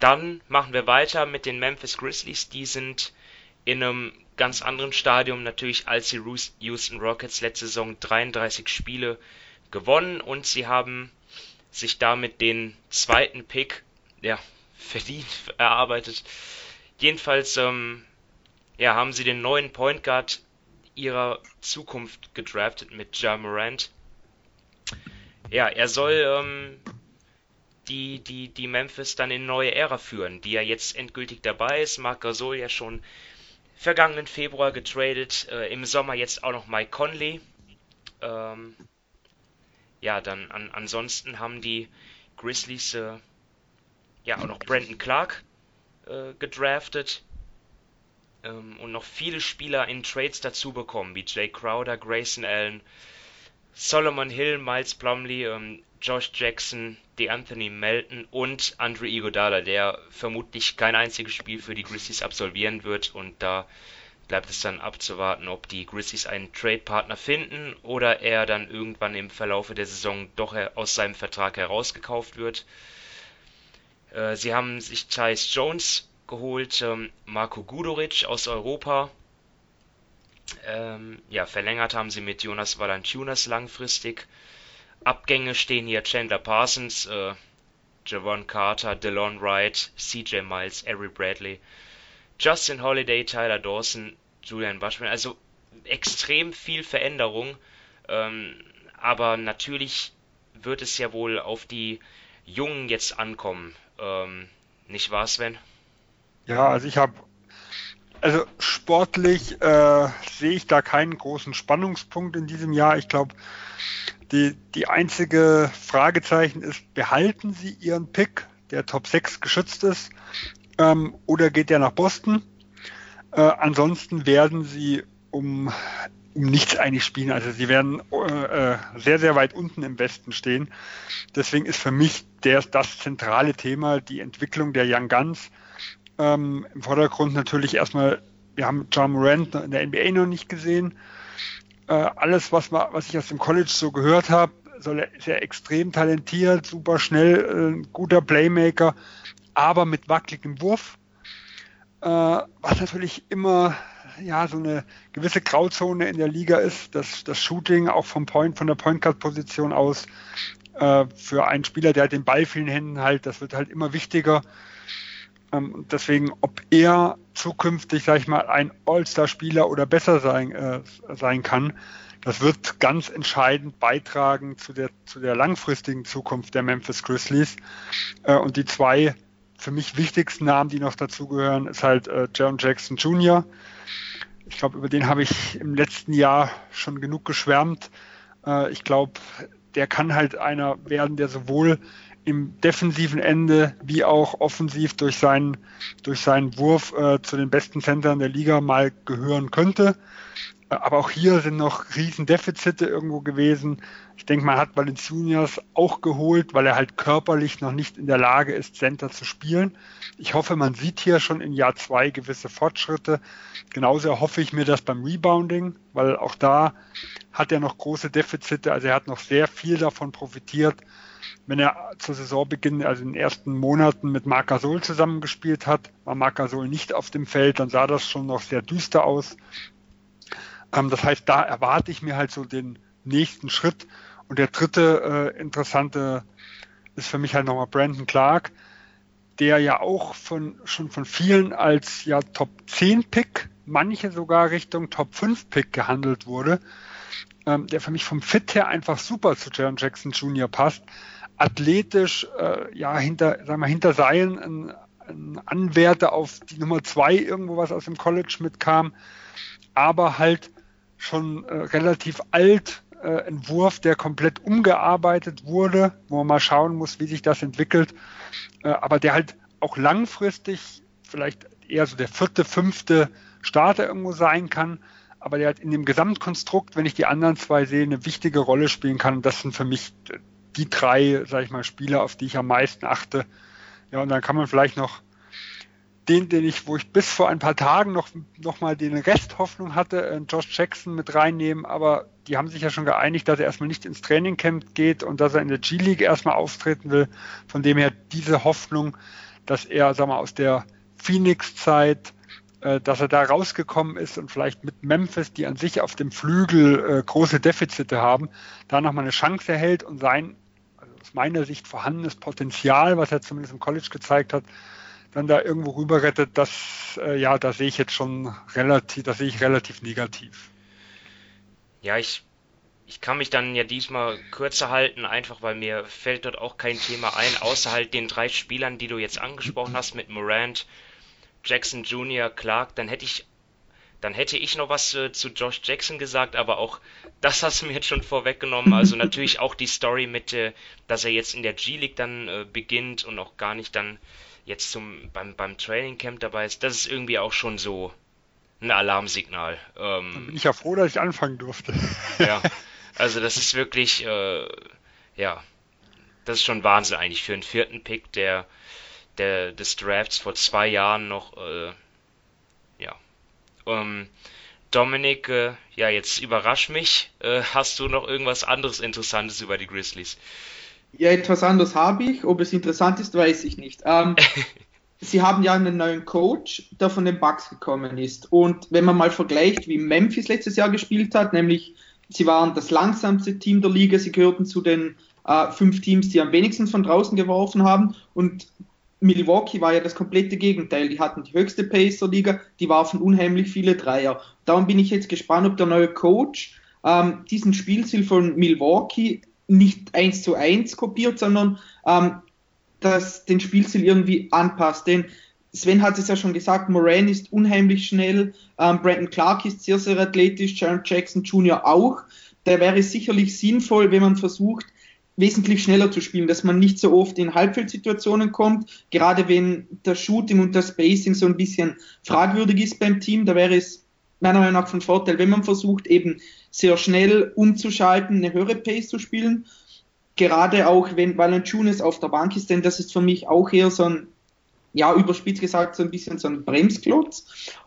dann machen wir weiter mit den Memphis Grizzlies. Die sind in einem ganz anderen Stadium natürlich als die Houston Rockets letzte Saison 33 Spiele gewonnen und sie haben sich damit den zweiten Pick ja, verdient erarbeitet. Jedenfalls ähm, ja, haben sie den neuen Point Guard ihrer Zukunft gedraftet mit Ja Morant. Ja, er soll ähm, die, die, die Memphis dann in neue Ära führen, die ja jetzt endgültig dabei ist. Marc Gasol ja schon vergangenen Februar getradet, äh, im Sommer jetzt auch noch Mike Conley. Ähm, ja, dann an, ansonsten haben die Grizzlies äh, ja auch noch Brandon Clark äh, gedraftet ähm, und noch viele Spieler in Trades dazu bekommen, wie Jay Crowder, Grayson Allen, Solomon Hill, Miles Plumley, ähm, Josh Jackson, DeAnthony Melton und Andre Iguodala, der vermutlich kein einziges Spiel für die Grizzlies absolvieren wird und da bleibt es dann abzuwarten, ob die Grizzlies einen Trade-Partner finden oder er dann irgendwann im Verlaufe der Saison doch aus seinem Vertrag herausgekauft wird. Äh, sie haben sich Tyce Jones geholt, ähm, Marco Gudoric aus Europa. Ähm, ja, verlängert haben sie mit Jonas Valanciunas langfristig. Abgänge stehen hier Chandler Parsons, äh, Javon Carter, DeLon Wright, CJ Miles, Avery Bradley, Justin Holiday, Tyler Dawson, Julian Bushman. Also extrem viel Veränderung. Ähm, aber natürlich wird es ja wohl auf die Jungen jetzt ankommen. Ähm, nicht wahr, Sven? Ja, also ich habe, also sportlich äh, sehe ich da keinen großen Spannungspunkt in diesem Jahr. Ich glaube, die, die einzige Fragezeichen ist, behalten Sie Ihren Pick, der Top 6 geschützt ist, ähm, oder geht der nach Boston? Äh, ansonsten werden Sie um, um nichts eigentlich spielen. Also Sie werden äh, äh sehr, sehr weit unten im Westen stehen. Deswegen ist für mich der, das zentrale Thema die Entwicklung der Young Guns ähm, Im Vordergrund natürlich erstmal, wir haben John Morant in der NBA noch nicht gesehen. Äh, alles, was, man, was ich aus dem College so gehört habe, soll er, ist er extrem talentiert, super schnell, äh, guter Playmaker, aber mit wackeligem Wurf. Äh, was natürlich immer ja so eine gewisse Grauzone in der Liga ist, dass das Shooting auch vom Point, von der Point Guard Position aus äh, für einen Spieler, der den Ball vielen Händen halt, das wird halt immer wichtiger. Ähm, deswegen, ob er zukünftig, sag ich mal, ein All-Star-Spieler oder besser sein, äh, sein kann, das wird ganz entscheidend beitragen zu der, zu der langfristigen Zukunft der Memphis Grizzlies. Äh, und die zwei für mich wichtigsten Namen, die noch dazugehören, ist halt äh, Jaron Jackson Jr. Ich glaube, über den habe ich im letzten Jahr schon genug geschwärmt. Äh, ich glaube, der kann halt einer werden, der sowohl im defensiven Ende wie auch offensiv durch seinen, durch seinen Wurf äh, zu den besten Centern der Liga mal gehören könnte. Aber auch hier sind noch riesen Defizite irgendwo gewesen. Ich denke, man hat Valenciunas auch geholt, weil er halt körperlich noch nicht in der Lage ist, Center zu spielen. Ich hoffe, man sieht hier schon in Jahr zwei gewisse Fortschritte. Genauso hoffe ich mir das beim Rebounding, weil auch da hat er noch große Defizite. Also er hat noch sehr viel davon profitiert, wenn er zu Saisonbeginn, also in den ersten Monaten mit Marc Gasol zusammengespielt hat, war Marc Gasol nicht auf dem Feld, dann sah das schon noch sehr düster aus. Ähm, das heißt, da erwarte ich mir halt so den nächsten Schritt. Und der dritte äh, interessante ist für mich halt nochmal Brandon Clark, der ja auch von, schon von vielen als ja Top 10 Pick, manche sogar Richtung Top 5 Pick gehandelt wurde, ähm, der für mich vom Fit her einfach super zu Jaron Jackson Jr. passt athletisch äh, ja hinter, sagen wir, hinter Seilen ein, ein Anwärter auf die Nummer zwei irgendwo was aus dem College mitkam, aber halt schon äh, relativ alt, äh, Entwurf, der komplett umgearbeitet wurde, wo man mal schauen muss, wie sich das entwickelt, äh, aber der halt auch langfristig vielleicht eher so der vierte, fünfte Starter irgendwo sein kann, aber der halt in dem Gesamtkonstrukt, wenn ich die anderen zwei sehe, eine wichtige Rolle spielen kann. Das sind für mich die drei, sage ich mal, Spieler, auf die ich am meisten achte. Ja, und dann kann man vielleicht noch den, den ich, wo ich bis vor ein paar Tagen noch, noch mal den Rest Hoffnung hatte, äh, Josh Jackson mit reinnehmen, aber die haben sich ja schon geeinigt, dass er erstmal nicht ins Trainingcamp geht und dass er in der G-League erstmal auftreten will. Von dem her diese Hoffnung, dass er, sag mal, aus der Phoenix-Zeit, äh, dass er da rausgekommen ist und vielleicht mit Memphis, die an sich auf dem Flügel äh, große Defizite haben, da nochmal eine Chance erhält und sein, also aus meiner Sicht vorhandenes Potenzial, was er zumindest im College gezeigt hat, dann da irgendwo rüber rettet, das, äh, ja, da sehe ich jetzt schon relativ, das sehe ich relativ negativ. Ja, ich, ich kann mich dann ja diesmal kürzer halten, einfach weil mir fällt dort auch kein Thema ein, außer halt den drei Spielern, die du jetzt angesprochen hast, mit Morant, Jackson Jr., Clark, dann hätte ich dann hätte ich noch was äh, zu Josh Jackson gesagt, aber auch das hast du mir jetzt schon vorweggenommen. Also natürlich auch die Story mit, äh, dass er jetzt in der G-League dann äh, beginnt und auch gar nicht dann jetzt zum, beim, beim Training Camp dabei ist, das ist irgendwie auch schon so ein Alarmsignal. Ähm, Dann bin ich ja froh, dass ich anfangen durfte. ja, also das ist wirklich, äh, ja, das ist schon Wahnsinn eigentlich für einen vierten Pick der, der des Drafts vor zwei Jahren noch, äh, ja. Ähm, Dominik, äh, ja, jetzt überrasch mich. Äh, hast du noch irgendwas anderes Interessantes über die Grizzlies? Ja, etwas anderes habe ich. Ob es interessant ist, weiß ich nicht. Ähm, sie haben ja einen neuen Coach, der von den Bucks gekommen ist. Und wenn man mal vergleicht, wie Memphis letztes Jahr gespielt hat, nämlich sie waren das langsamste Team der Liga, sie gehörten zu den äh, fünf Teams, die am wenigsten von draußen geworfen haben. Und Milwaukee war ja das komplette Gegenteil. Die hatten die höchste Pace der Liga, die warfen unheimlich viele Dreier. Darum bin ich jetzt gespannt, ob der neue Coach ähm, diesen Spielstil von Milwaukee nicht eins zu eins kopiert, sondern ähm, das den Spielstil irgendwie anpasst. Denn Sven hat es ja schon gesagt, Moran ist unheimlich schnell, ähm, Brandon Clark ist sehr, sehr athletisch, Jaron Jackson Jr. auch. Da wäre es sicherlich sinnvoll, wenn man versucht, wesentlich schneller zu spielen, dass man nicht so oft in Halbfeldsituationen kommt, gerade wenn das Shooting und das Spacing so ein bisschen fragwürdig ist beim Team, da wäre es meiner Meinung nach von Vorteil, wenn man versucht, eben sehr schnell umzuschalten, eine höhere Pace zu spielen. Gerade auch, wenn Valanciunas auf der Bank ist, denn das ist für mich auch eher so ein, ja, überspitzt gesagt, so ein bisschen so ein Bremsklotz.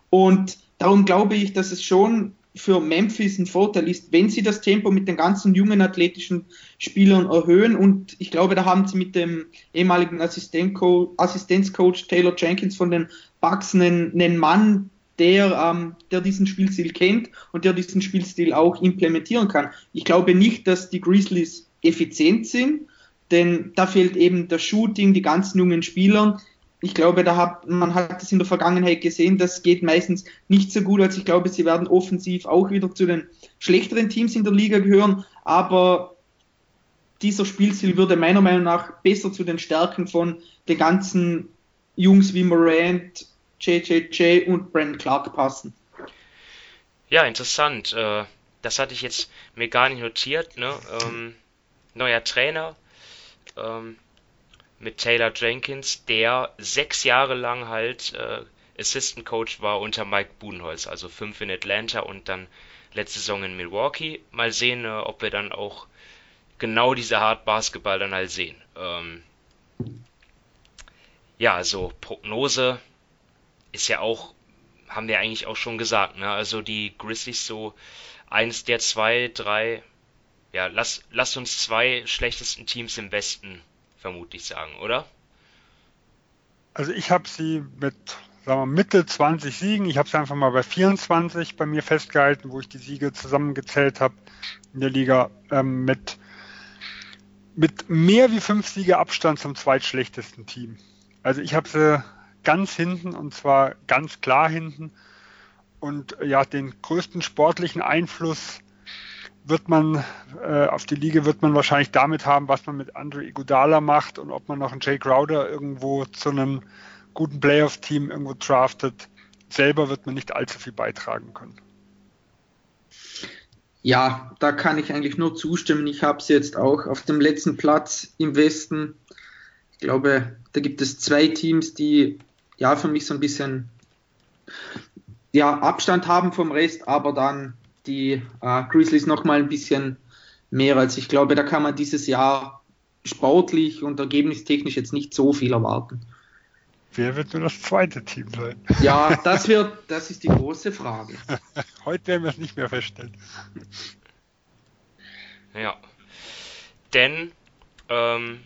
Und darum glaube ich, dass es schon für Memphis ein Vorteil ist, wenn sie das Tempo mit den ganzen jungen athletischen Spielern erhöhen. Und ich glaube, da haben sie mit dem ehemaligen Assistenzcoach Taylor Jenkins von den Bucks einen, einen Mann, der, ähm, der diesen Spielstil kennt und der diesen Spielstil auch implementieren kann. Ich glaube nicht, dass die Grizzlies effizient sind, denn da fehlt eben das Shooting, die ganzen jungen Spieler. Ich glaube, da hat, man hat es in der Vergangenheit gesehen, das geht meistens nicht so gut, als ich glaube, sie werden offensiv auch wieder zu den schlechteren Teams in der Liga gehören, aber dieser Spielstil würde meiner Meinung nach besser zu den Stärken von den ganzen Jungs wie Morant, JJJ und Brandon Clark passen. Ja, interessant. Äh, das hatte ich jetzt mir gar nicht notiert. Ne? Ähm, neuer Trainer ähm, mit Taylor Jenkins, der sechs Jahre lang halt äh, Assistant Coach war unter Mike Budenholz, also fünf in Atlanta und dann letzte Saison in Milwaukee. Mal sehen, äh, ob wir dann auch genau diese Hard Basketball dann halt sehen. Ähm, ja, also Prognose ist ja auch, haben wir eigentlich auch schon gesagt, ne? Also die Grizzlies so eins der zwei, drei, ja, lass, lass uns zwei schlechtesten Teams im Westen vermutlich sagen, oder? Also ich habe sie mit sagen wir, Mitte 20 Siegen, ich habe sie einfach mal bei 24 bei mir festgehalten, wo ich die Siege zusammengezählt habe in der Liga ähm, mit, mit mehr wie fünf Siege Abstand zum zweitschlechtesten Team. Also ich habe sie ganz hinten und zwar ganz klar hinten. Und ja, den größten sportlichen Einfluss wird man äh, auf die Liga wird man wahrscheinlich damit haben, was man mit Andre Iguodala macht und ob man noch einen Jay Crowder irgendwo zu einem guten Playoff-Team irgendwo draftet. Selber wird man nicht allzu viel beitragen können. Ja, da kann ich eigentlich nur zustimmen. Ich habe sie jetzt auch auf dem letzten Platz im Westen. Ich glaube, da gibt es zwei Teams, die ja für mich so ein bisschen ja, Abstand haben vom Rest, aber dann die äh, Grizzlies nochmal ein bisschen mehr. als ich glaube, da kann man dieses Jahr sportlich und ergebnistechnisch jetzt nicht so viel erwarten. Wer wird nur das zweite Team sein? Ja, das wird, das ist die große Frage. Heute werden wir es nicht mehr feststellen. Ja. Denn ähm,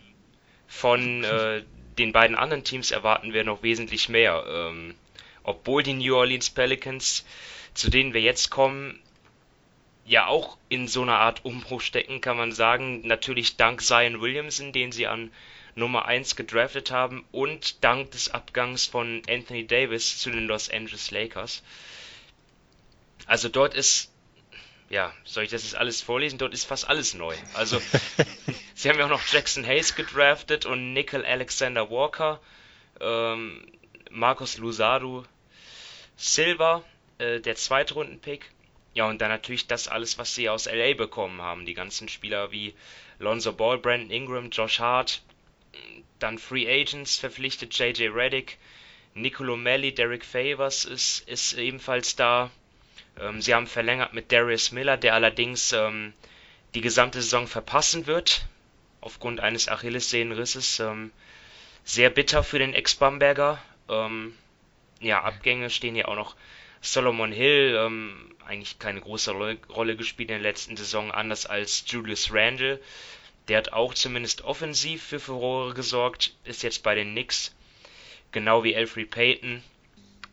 von äh, den beiden anderen Teams erwarten wir noch wesentlich mehr. Ähm, obwohl die New Orleans Pelicans, zu denen wir jetzt kommen, ja auch in so einer Art Umbruch stecken, kann man sagen. Natürlich dank Zion Williamson, den sie an Nummer 1 gedraftet haben und dank des Abgangs von Anthony Davis zu den Los Angeles Lakers. Also dort ist, ja, soll ich das jetzt alles vorlesen? Dort ist fast alles neu. Also sie haben ja auch noch Jackson Hayes gedraftet und Nickel Alexander Walker, ähm, Marcos Luzado Silva, äh, der Zweitrunden-Pick. Ja, und dann natürlich das alles, was sie aus LA bekommen haben. Die ganzen Spieler wie Lonzo Ball, Brandon Ingram, Josh Hart. Dann Free Agents verpflichtet JJ Reddick. Nicolo Melli, Derek Favors ist, ist ebenfalls da. Ähm, sie haben verlängert mit Darius Miller, der allerdings ähm, die gesamte Saison verpassen wird. Aufgrund eines Achillessehnenrisses. Ähm, sehr bitter für den Ex-Bamberger. Ähm, ja, Abgänge stehen ja auch noch Solomon Hill, ähm, eigentlich keine große Rolle gespielt in der letzten Saison, anders als Julius Randle. Der hat auch zumindest offensiv für Furore gesorgt, ist jetzt bei den Knicks, genau wie Alfred Payton.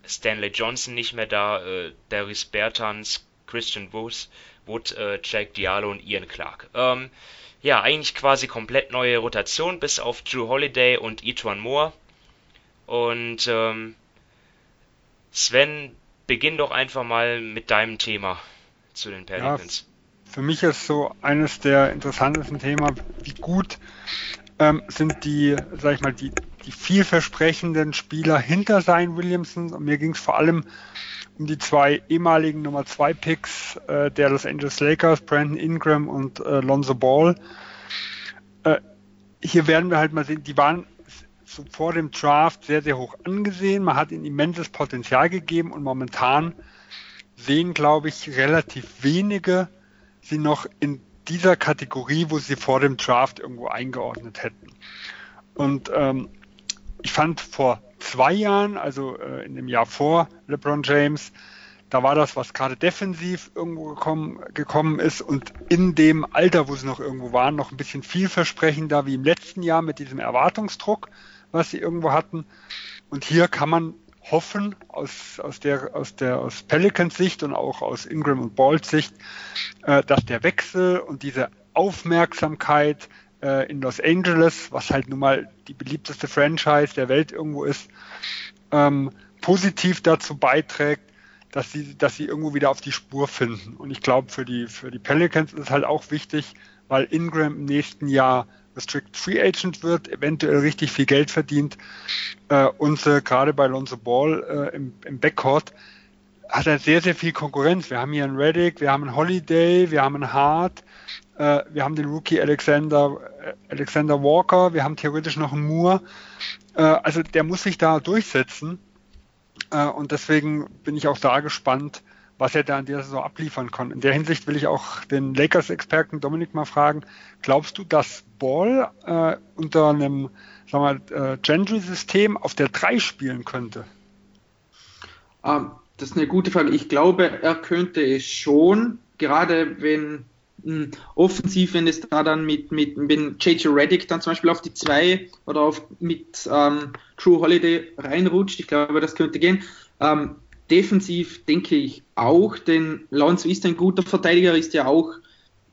Stanley Johnson nicht mehr da, äh, Darius Bertans, Christian Wood, Wood äh, Jack Diallo und Ian Clark. Ähm, ja, eigentlich quasi komplett neue Rotation, bis auf Drew Holiday und Etwan Moore. Und ähm, Sven, beginn doch einfach mal mit deinem Thema zu den Pelicans. Ja, für mich ist so eines der interessantesten Themen, wie gut ähm, sind die, sag ich mal, die, die vielversprechenden Spieler hinter Zion Williamson. Und mir ging es vor allem um die zwei ehemaligen Nummer 2 Picks äh, der Los Angeles Lakers, Brandon Ingram und äh, Lonzo Ball. Äh, hier werden wir halt mal sehen, die waren so vor dem Draft sehr, sehr hoch angesehen. Man hat ihnen immenses Potenzial gegeben und momentan sehen, glaube ich, relativ wenige sie noch in dieser Kategorie, wo sie vor dem Draft irgendwo eingeordnet hätten. Und ähm, ich fand vor zwei Jahren, also äh, in dem Jahr vor LeBron James, da war das, was gerade defensiv irgendwo gekommen, gekommen ist und in dem Alter, wo sie noch irgendwo waren, noch ein bisschen vielversprechender wie im letzten Jahr mit diesem Erwartungsdruck was sie irgendwo hatten. Und hier kann man hoffen, aus, aus, der, aus, der, aus Pelicans Sicht und auch aus Ingram und Balls Sicht, äh, dass der Wechsel und diese Aufmerksamkeit äh, in Los Angeles, was halt nun mal die beliebteste Franchise der Welt irgendwo ist, ähm, positiv dazu beiträgt, dass sie, dass sie irgendwo wieder auf die Spur finden. Und ich glaube, für die, für die Pelicans ist es halt auch wichtig, weil Ingram im nächsten Jahr Restrict Free Agent wird, eventuell richtig viel Geld verdient äh, und äh, gerade bei Lonzo Ball äh, im, im Backcourt hat er sehr, sehr viel Konkurrenz. Wir haben hier einen Reddick, wir haben einen Holiday, wir haben einen Hart, äh, wir haben den Rookie Alexander, äh, Alexander Walker, wir haben theoretisch noch einen Moore. Äh, also der muss sich da durchsetzen. und deswegen bin ich auch da gespannt, was er da in dieser Saison abliefern kann. In der Hinsicht will ich auch den Lakers-Experten Dominik mal fragen, glaubst du, dass Ball äh, unter einem sagen wir, äh, Gentry-System auf der 3 spielen könnte? Ähm, das ist eine gute Frage. Ich glaube, er könnte es schon, gerade wenn offensiv, wenn es da dann mit, mit wenn JJ Reddick dann zum Beispiel auf die 2 oder auf, mit ähm, True Holiday reinrutscht. Ich glaube, das könnte gehen. Ähm, defensiv denke ich auch, denn Lonzo ist ein guter Verteidiger, ist ja auch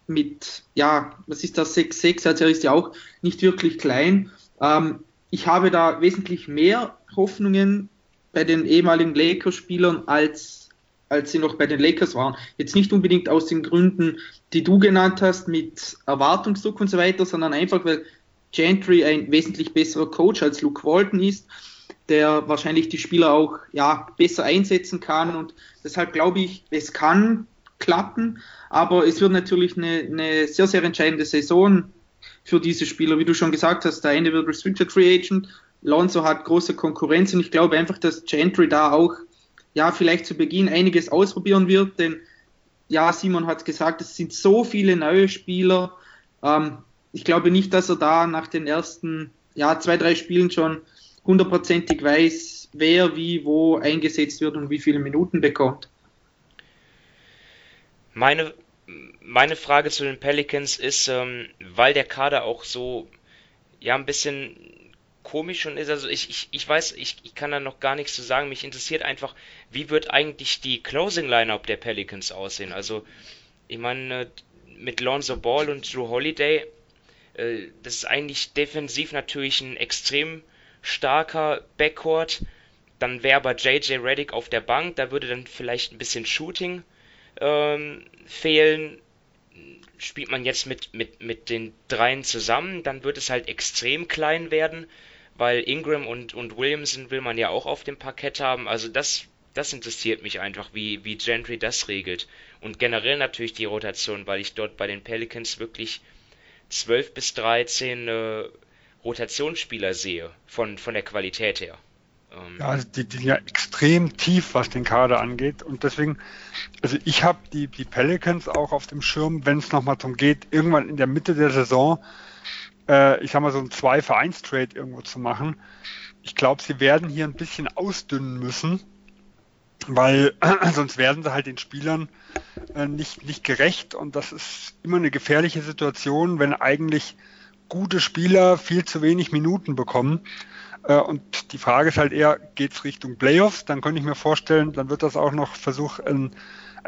mit, ja, was ist das, 6-6, also er ist ja auch nicht wirklich klein. Ähm, ich habe da wesentlich mehr Hoffnungen bei den ehemaligen Lakers-Spielern, als, als sie noch bei den Lakers waren. Jetzt nicht unbedingt aus den Gründen, die du genannt hast, mit Erwartungsdruck und so weiter, sondern einfach, weil Gentry ein wesentlich besserer Coach als Luke Walton ist der wahrscheinlich die Spieler auch ja, besser einsetzen kann. Und deshalb glaube ich, es kann klappen, aber es wird natürlich eine, eine sehr, sehr entscheidende Saison für diese Spieler. Wie du schon gesagt hast, der eine wird Restricted Free Agent, Lonzo hat große Konkurrenz und ich glaube einfach, dass Gentry da auch ja, vielleicht zu Beginn einiges ausprobieren wird, denn ja, Simon hat gesagt, es sind so viele neue Spieler. Ähm, ich glaube nicht, dass er da nach den ersten ja, zwei, drei Spielen schon hundertprozentig weiß, wer wie wo eingesetzt wird und wie viele Minuten bekommt. Meine, meine Frage zu den Pelicans ist, ähm, weil der Kader auch so ja ein bisschen komisch schon ist. Also ich, ich, ich weiß, ich, ich kann da noch gar nichts zu sagen. Mich interessiert einfach, wie wird eigentlich die Closing Lineup der Pelicans aussehen? Also, ich meine, mit Lonzo Ball und Drew Holiday, äh, das ist eigentlich defensiv natürlich ein extrem starker Backcourt. Dann wäre aber JJ Reddick auf der Bank, da würde dann vielleicht ein bisschen Shooting ähm, fehlen. Spielt man jetzt mit, mit, mit den dreien zusammen, dann wird es halt extrem klein werden weil Ingram und, und Williamson will man ja auch auf dem Parkett haben. Also das, das interessiert mich einfach, wie, wie Gentry das regelt. Und generell natürlich die Rotation, weil ich dort bei den Pelicans wirklich 12 bis 13 äh, Rotationsspieler sehe, von, von der Qualität her. Ähm ja, also die, die sind ja extrem tief, was den Kader angeht. Und deswegen, also ich habe die, die Pelicans auch auf dem Schirm, wenn es nochmal darum geht, irgendwann in der Mitte der Saison äh, ich sag mal, so ein Zwei-Vereins-Trade irgendwo zu machen. Ich glaube, sie werden hier ein bisschen ausdünnen müssen, weil sonst werden sie halt den Spielern äh, nicht, nicht gerecht und das ist immer eine gefährliche Situation, wenn eigentlich gute Spieler viel zu wenig Minuten bekommen. Äh, und die Frage ist halt eher, geht es Richtung Playoffs? Dann könnte ich mir vorstellen, dann wird das auch noch Versuch, ein,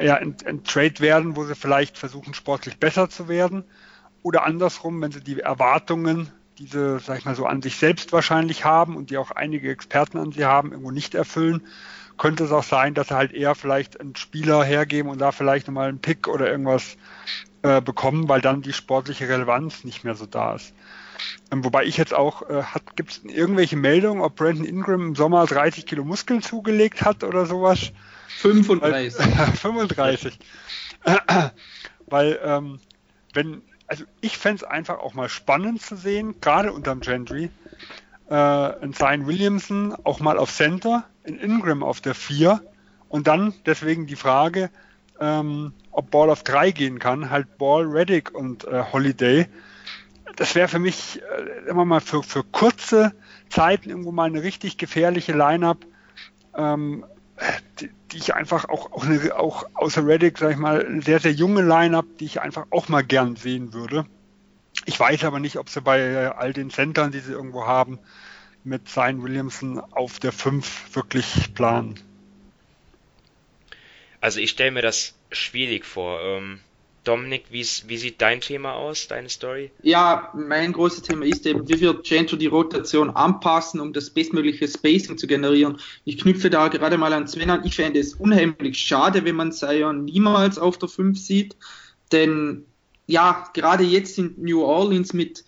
ja, ein, ein Trade werden, wo sie vielleicht versuchen, sportlich besser zu werden. Oder andersrum, wenn sie die Erwartungen, die sie, sag ich mal so, an sich selbst wahrscheinlich haben und die auch einige Experten an sie haben, irgendwo nicht erfüllen, könnte es auch sein, dass sie halt eher vielleicht einen Spieler hergeben und da vielleicht nochmal einen Pick oder irgendwas äh, bekommen, weil dann die sportliche Relevanz nicht mehr so da ist. Ähm, wobei ich jetzt auch, äh, gibt es irgendwelche Meldungen, ob Brandon Ingram im Sommer 30 Kilo Muskeln zugelegt hat oder sowas? 35. 35. weil ähm, wenn also ich fände es einfach auch mal spannend zu sehen, gerade unterm Gentry, äh, ein Zion Williamson auch mal auf Center, in Ingram auf der 4 und dann deswegen die Frage, ähm, ob Ball auf 3 gehen kann, halt Ball, Reddick und äh, Holiday. Das wäre für mich äh, immer mal für, für kurze Zeiten irgendwo mal eine richtig gefährliche Line-Up. Ähm, die, die ich einfach auch, auch, eine, auch außer Reddick, sag ich mal, eine sehr, sehr junge Line-Up, die ich einfach auch mal gern sehen würde. Ich weiß aber nicht, ob sie bei all den Centern, die sie irgendwo haben, mit Zion Williamson auf der 5 wirklich planen. Also ich stelle mir das schwierig vor. Ähm, Dominik, wie, sieht dein Thema aus, deine Story? Ja, mein großes Thema ist eben, wie wird Gentoo die Rotation anpassen, um das bestmögliche Spacing zu generieren. Ich knüpfe da gerade mal an Sven an. Ich fände es unheimlich schade, wenn man Zion niemals auf der 5 sieht, denn ja, gerade jetzt in New Orleans mit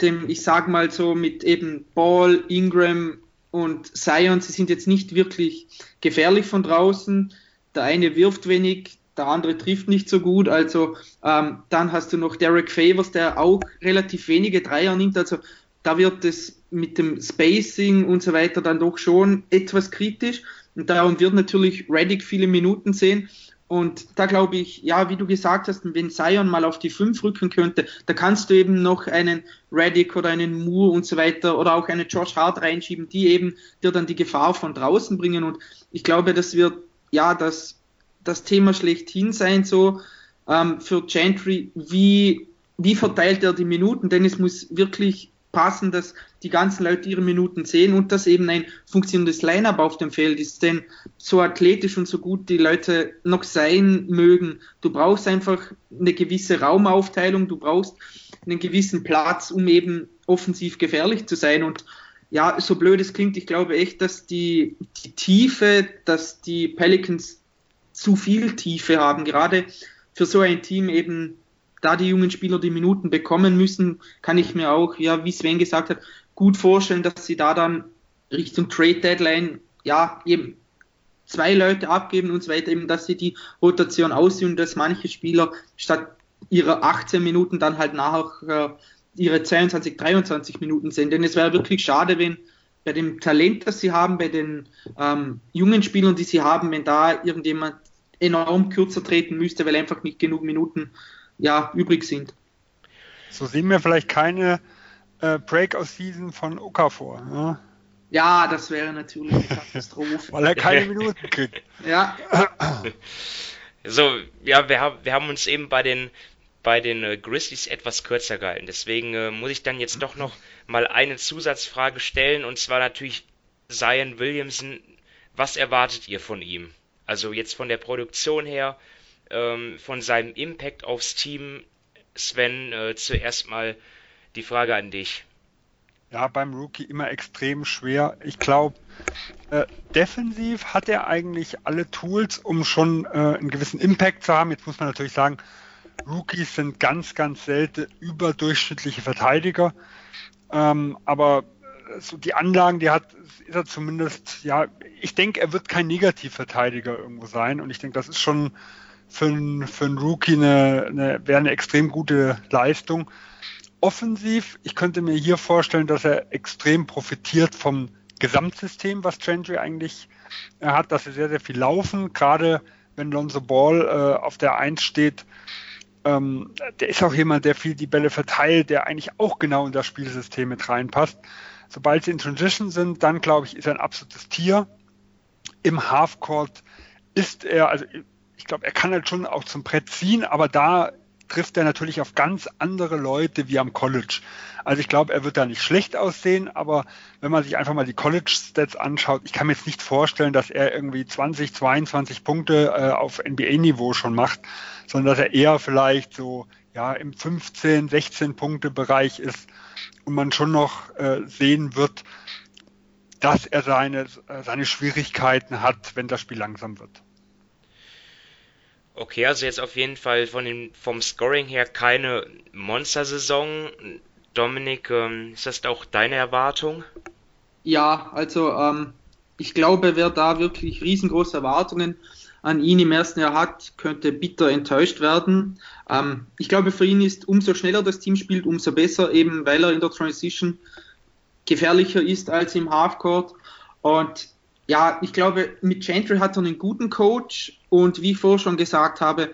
dem, ich sag mal so, mit eben Ball, Ingram und Zion, sie sind jetzt nicht wirklich gefährlich von draußen. Der eine wirft wenig, der andere trifft nicht so gut. Also ähm, dann hast du noch Derek Favors, der auch relativ wenige Dreier nimmt. Also da wird es mit dem Spacing und so weiter dann doch schon etwas kritisch. Und darum wird natürlich Reddick viele Minuten sehen. Und da glaube ich, ja, wie du gesagt hast, wenn Zion mal auf die 5 rücken könnte, da kannst du eben noch einen Reddick oder einen Moore und so weiter oder auch einen George Hart reinschieben, die eben dir dann die Gefahr von draußen bringen. Und ich glaube, das wird, ja, das das Thema schlechthin sein, so ähm, für Gentry, wie, wie verteilt er die Minuten, denn es muss wirklich passen, dass die ganzen Leute ihre Minuten sehen und dass eben ein funktionierendes Line-up auf dem Feld ist. Denn so athletisch und so gut die Leute noch sein mögen, du brauchst einfach eine gewisse Raumaufteilung, du brauchst einen gewissen Platz, um eben offensiv gefährlich zu sein. Und ja, so blöd es klingt, ich glaube echt, dass die, die Tiefe, dass die Pelicans zu viel Tiefe haben. Gerade für so ein Team eben, da die jungen Spieler die Minuten bekommen müssen, kann ich mir auch, ja, wie Sven gesagt hat, gut vorstellen, dass sie da dann Richtung Trade Deadline, ja, eben zwei Leute abgeben und so weiter, eben, dass sie die Rotation aussehen, dass manche Spieler statt ihrer 18 Minuten dann halt nachher äh, ihre 22, 23 Minuten sind. Denn es wäre wirklich schade, wenn bei dem Talent, das sie haben, bei den ähm, jungen Spielern, die sie haben, wenn da irgendjemand enorm kürzer treten müsste, weil einfach nicht genug Minuten ja, übrig sind. So sehen wir vielleicht keine äh, Breakout-Season von Okafor. Ne? Ja, das wäre natürlich eine Katastrophe. Weil er keine Minuten kriegt. Ja. So, ja, wir haben, wir haben uns eben bei den, bei den äh, Grizzlies etwas kürzer gehalten. Deswegen äh, muss ich dann jetzt doch noch mal eine Zusatzfrage stellen und zwar natürlich Zion Williamson. Was erwartet ihr von ihm? Also jetzt von der Produktion her, ähm, von seinem Impact aufs Team. Sven, äh, zuerst mal die Frage an dich. Ja, beim Rookie immer extrem schwer. Ich glaube, äh, defensiv hat er eigentlich alle Tools, um schon äh, einen gewissen Impact zu haben. Jetzt muss man natürlich sagen, Rookies sind ganz, ganz selten überdurchschnittliche Verteidiger. Ähm, aber so die Anlagen, die hat, ist er zumindest, ja, ich denke, er wird kein Negativverteidiger irgendwo sein. Und ich denke, das ist schon für, einen, für einen Rookie eine, eine, wäre eine extrem gute Leistung offensiv, ich könnte mir hier vorstellen, dass er extrem profitiert vom Gesamtsystem, was Gentry eigentlich äh, hat, dass sie sehr, sehr viel laufen, gerade wenn Lonzo Ball äh, auf der Eins steht. Ähm, der ist auch jemand, der viel die Bälle verteilt, der eigentlich auch genau in das Spielsystem mit reinpasst. Sobald sie in Transition sind, dann glaube ich, ist er ein absolutes Tier. Im Halfcourt ist er, also ich glaube, er kann halt schon auch zum Brett ziehen, aber da trifft er natürlich auf ganz andere Leute wie am College. Also ich glaube, er wird da nicht schlecht aussehen, aber wenn man sich einfach mal die College-Stats anschaut, ich kann mir jetzt nicht vorstellen, dass er irgendwie 20, 22 Punkte äh, auf NBA-Niveau schon macht, sondern dass er eher vielleicht so ja im 15, 16 Punkte Bereich ist und man schon noch äh, sehen wird, dass er seine, äh, seine Schwierigkeiten hat, wenn das Spiel langsam wird. Okay, also jetzt auf jeden Fall von den, vom Scoring her keine Monstersaison. Dominik, ähm, ist das auch deine Erwartung? Ja, also ähm, ich glaube, wer da wirklich riesengroße Erwartungen an ihn im ersten Jahr hat, könnte bitter enttäuscht werden. Ähm, ich glaube, für ihn ist umso schneller das Team spielt, umso besser, eben weil er in der Transition gefährlicher ist als im Halfcourt. Und ja, ich glaube, mit Gentry hat er einen guten Coach und wie ich vorher schon gesagt habe,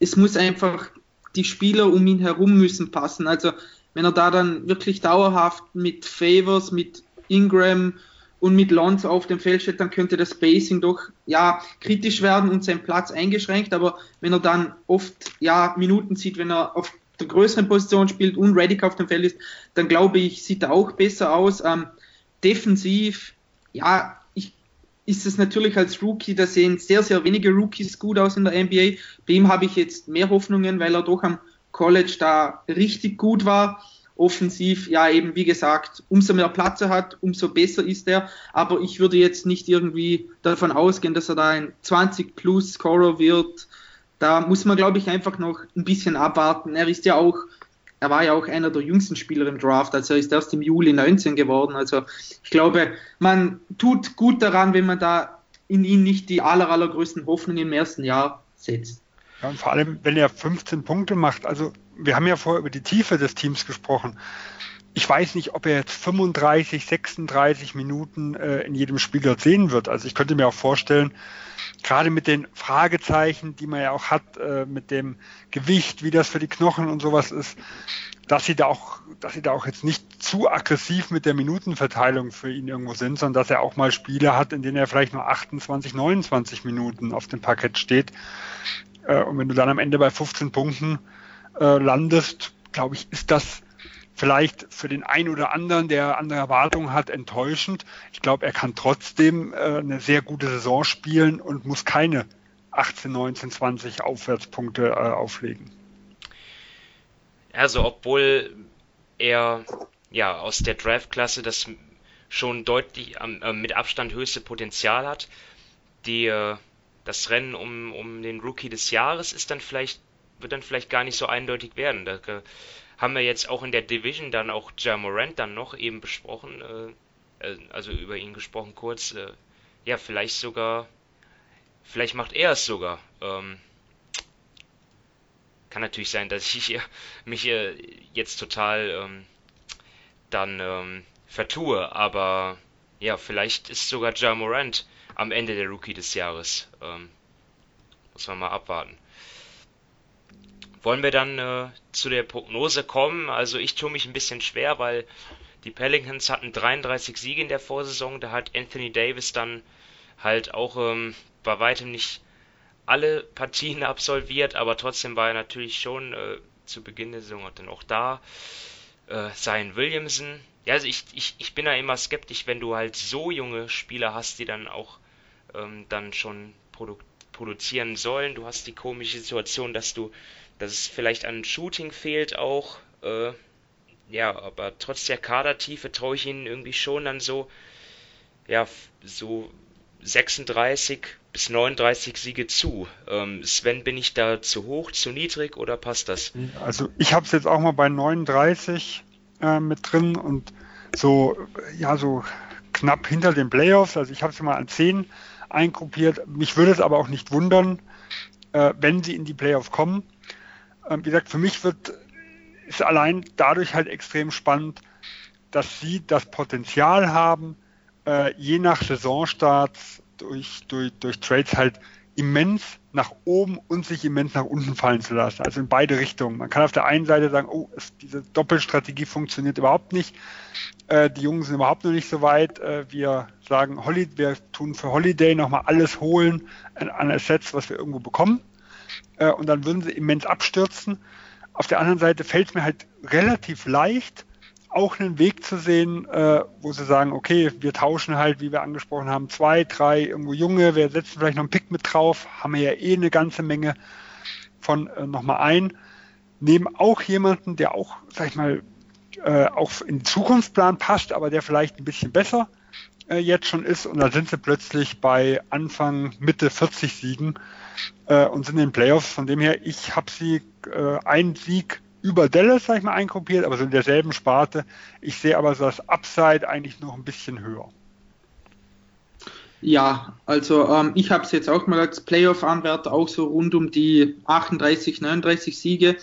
es muss einfach, die Spieler um ihn herum müssen passen. Also wenn er da dann wirklich dauerhaft mit Favors, mit Ingram und mit Lonzo auf dem Feld steht, dann könnte das Spacing doch ja kritisch werden und sein Platz eingeschränkt. Aber wenn er dann oft ja Minuten sieht, wenn er auf der größeren Position spielt und Redick auf dem Feld ist, dann glaube ich, sieht er auch besser aus. Ähm, defensiv, ja, ist es natürlich als Rookie, da sehen sehr, sehr wenige Rookies gut aus in der NBA. Bei ihm habe ich jetzt mehr Hoffnungen, weil er doch am College da richtig gut war. Offensiv, ja, eben wie gesagt, umso mehr Platz er hat, umso besser ist er. Aber ich würde jetzt nicht irgendwie davon ausgehen, dass er da ein 20-Plus-Scorer wird. Da muss man, glaube ich, einfach noch ein bisschen abwarten. Er ist ja auch er war ja auch einer der jüngsten Spieler im Draft, also er ist erst im Juli 19 geworden. Also ich glaube, man tut gut daran, wenn man da in ihn nicht die aller, allergrößten Hoffnungen im ersten Jahr setzt. Ja, und vor allem, wenn er 15 Punkte macht, also wir haben ja vorher über die Tiefe des Teams gesprochen. Ich weiß nicht, ob er jetzt 35, 36 Minuten äh, in jedem Spiel dort sehen wird. Also ich könnte mir auch vorstellen, gerade mit den Fragezeichen, die man ja auch hat, äh, mit dem Gewicht, wie das für die Knochen und sowas ist, dass sie da auch, dass sie da auch jetzt nicht zu aggressiv mit der Minutenverteilung für ihn irgendwo sind, sondern dass er auch mal Spiele hat, in denen er vielleicht nur 28, 29 Minuten auf dem Parkett steht. Äh, und wenn du dann am Ende bei 15 Punkten äh, landest, glaube ich, ist das vielleicht für den einen oder anderen, der andere Erwartungen hat, enttäuschend. Ich glaube, er kann trotzdem äh, eine sehr gute Saison spielen und muss keine 18, 19, 20 Aufwärtspunkte äh, auflegen. Also, obwohl er ja aus der Draft-Klasse das schon deutlich äh, mit Abstand höchste Potenzial hat, die, äh, das Rennen um, um den Rookie des Jahres ist dann vielleicht, wird dann vielleicht gar nicht so eindeutig werden. Da, haben wir jetzt auch in der Division dann auch Jamorant dann noch eben besprochen, äh, äh, also über ihn gesprochen kurz. Äh, ja, vielleicht sogar, vielleicht macht er es sogar. Ähm, kann natürlich sein, dass ich mich jetzt total ähm, dann ähm, vertue. Aber ja, vielleicht ist sogar Ja Morant am Ende der Rookie des Jahres. Ähm, muss man mal abwarten. Wollen wir dann äh, zu der Prognose kommen? Also ich tue mich ein bisschen schwer, weil die Pelicans hatten 33 Siege in der Vorsaison. Da hat Anthony Davis dann halt auch ähm, bei weitem nicht alle Partien absolviert, aber trotzdem war er natürlich schon äh, zu Beginn der Saison dann auch da. Äh, Zion Williamson. Ja, also ich, ich, ich bin da immer skeptisch, wenn du halt so junge Spieler hast, die dann auch ähm, dann schon produ produzieren sollen. Du hast die komische Situation, dass du, dass es vielleicht an Shooting fehlt auch. Äh, ja, aber trotz der Kadertiefe traue ich ihnen irgendwie schon dann so, ja, so 36 bis 39 Siege zu. Ähm, Sven, bin ich da zu hoch, zu niedrig oder passt das? Also ich habe es jetzt auch mal bei 39 äh, mit drin und so, ja, so knapp hinter den Playoffs. Also ich habe es mal an 10 eingruppiert. Mich würde es aber auch nicht wundern, äh, wenn sie in die Playoffs kommen. Äh, wie gesagt, für mich wird ist allein dadurch halt extrem spannend, dass sie das Potenzial haben, äh, je nach Saisonstarts durch, durch, durch Trades halt immens nach oben und sich immens nach unten fallen zu lassen. Also in beide Richtungen. Man kann auf der einen Seite sagen, oh, es, diese Doppelstrategie funktioniert überhaupt nicht. Äh, die Jungen sind überhaupt noch nicht so weit. Äh, wir sagen, Holly, wir tun für Holiday nochmal alles holen an, an Assets, was wir irgendwo bekommen. Äh, und dann würden sie immens abstürzen. Auf der anderen Seite fällt es mir halt relativ leicht, auch einen Weg zu sehen, äh, wo sie sagen, okay, wir tauschen halt, wie wir angesprochen haben, zwei, drei irgendwo Junge, wir setzen vielleicht noch einen Pick mit drauf, haben wir ja eh eine ganze Menge von äh, nochmal ein, nehmen auch jemanden, der auch, sag ich mal, äh, auch in den Zukunftsplan passt, aber der vielleicht ein bisschen besser äh, jetzt schon ist. Und da sind sie plötzlich bei Anfang, Mitte 40 Siegen äh, und sind in den Playoffs. Von dem her, ich habe sie äh, einen Sieg über Dallas, sag ich mal, eingruppiert, aber so in derselben Sparte. Ich sehe aber so das Upside eigentlich noch ein bisschen höher. Ja, also ähm, ich habe es jetzt auch mal als Playoff-Anwärter auch so rund um die 38, 39 Siege.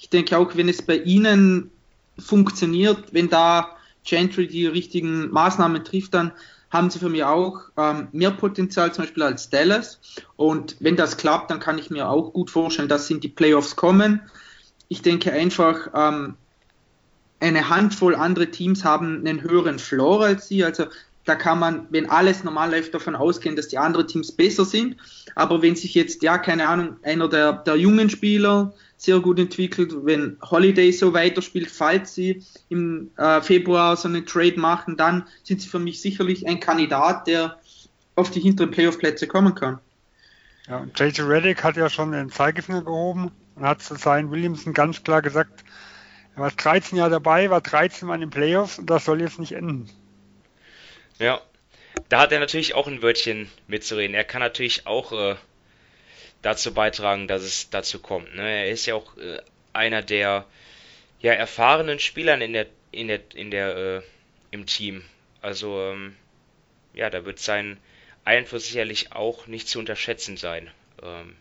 Ich denke auch, wenn es bei Ihnen funktioniert, wenn da Gentry die richtigen Maßnahmen trifft, dann haben sie für mich auch ähm, mehr Potenzial zum Beispiel als Dallas. Und wenn das klappt, dann kann ich mir auch gut vorstellen, dass sie in die Playoffs kommen ich denke einfach, ähm, eine Handvoll andere Teams haben einen höheren Floor als sie. Also da kann man, wenn alles normal läuft, davon ausgehen, dass die anderen Teams besser sind. Aber wenn sich jetzt, ja, keine Ahnung, einer der, der jungen Spieler sehr gut entwickelt, wenn Holiday so weiterspielt, falls sie im äh, Februar so einen Trade machen, dann sind sie für mich sicherlich ein Kandidat, der auf die hinteren Playoff-Plätze kommen kann. Ja, und JJ Reddick hat ja schon den Zeigefinger gehoben und hat zu Zion Williamson ganz klar gesagt, er war 13 Jahre dabei, war 13 Mal in den Playoffs und das soll jetzt nicht enden. Ja, da hat er natürlich auch ein Wörtchen mitzureden. Er kann natürlich auch äh, dazu beitragen, dass es dazu kommt. Ne? Er ist ja auch äh, einer der ja, erfahrenen Spielern in der in der in der äh, im Team. Also ähm, ja, da wird sein Einfluss sicherlich auch nicht zu unterschätzen sein. Ähm,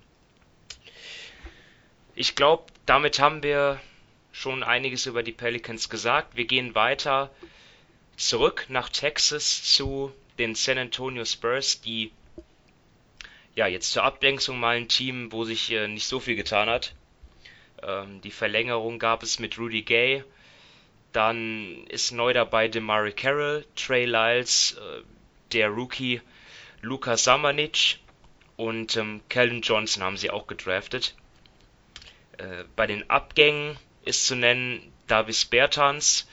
ich glaube, damit haben wir schon einiges über die Pelicans gesagt. Wir gehen weiter zurück nach Texas zu den San Antonio Spurs, die ja jetzt zur Ablenkung mal ein Team, wo sich äh, nicht so viel getan hat. Ähm, die Verlängerung gab es mit Rudy Gay. Dann ist neu dabei Demari Carroll, Trey Lyles, äh, der Rookie Luka Samanic und ähm, Calvin Johnson haben sie auch gedraftet. Äh, bei den Abgängen ist zu nennen Davis Bertans,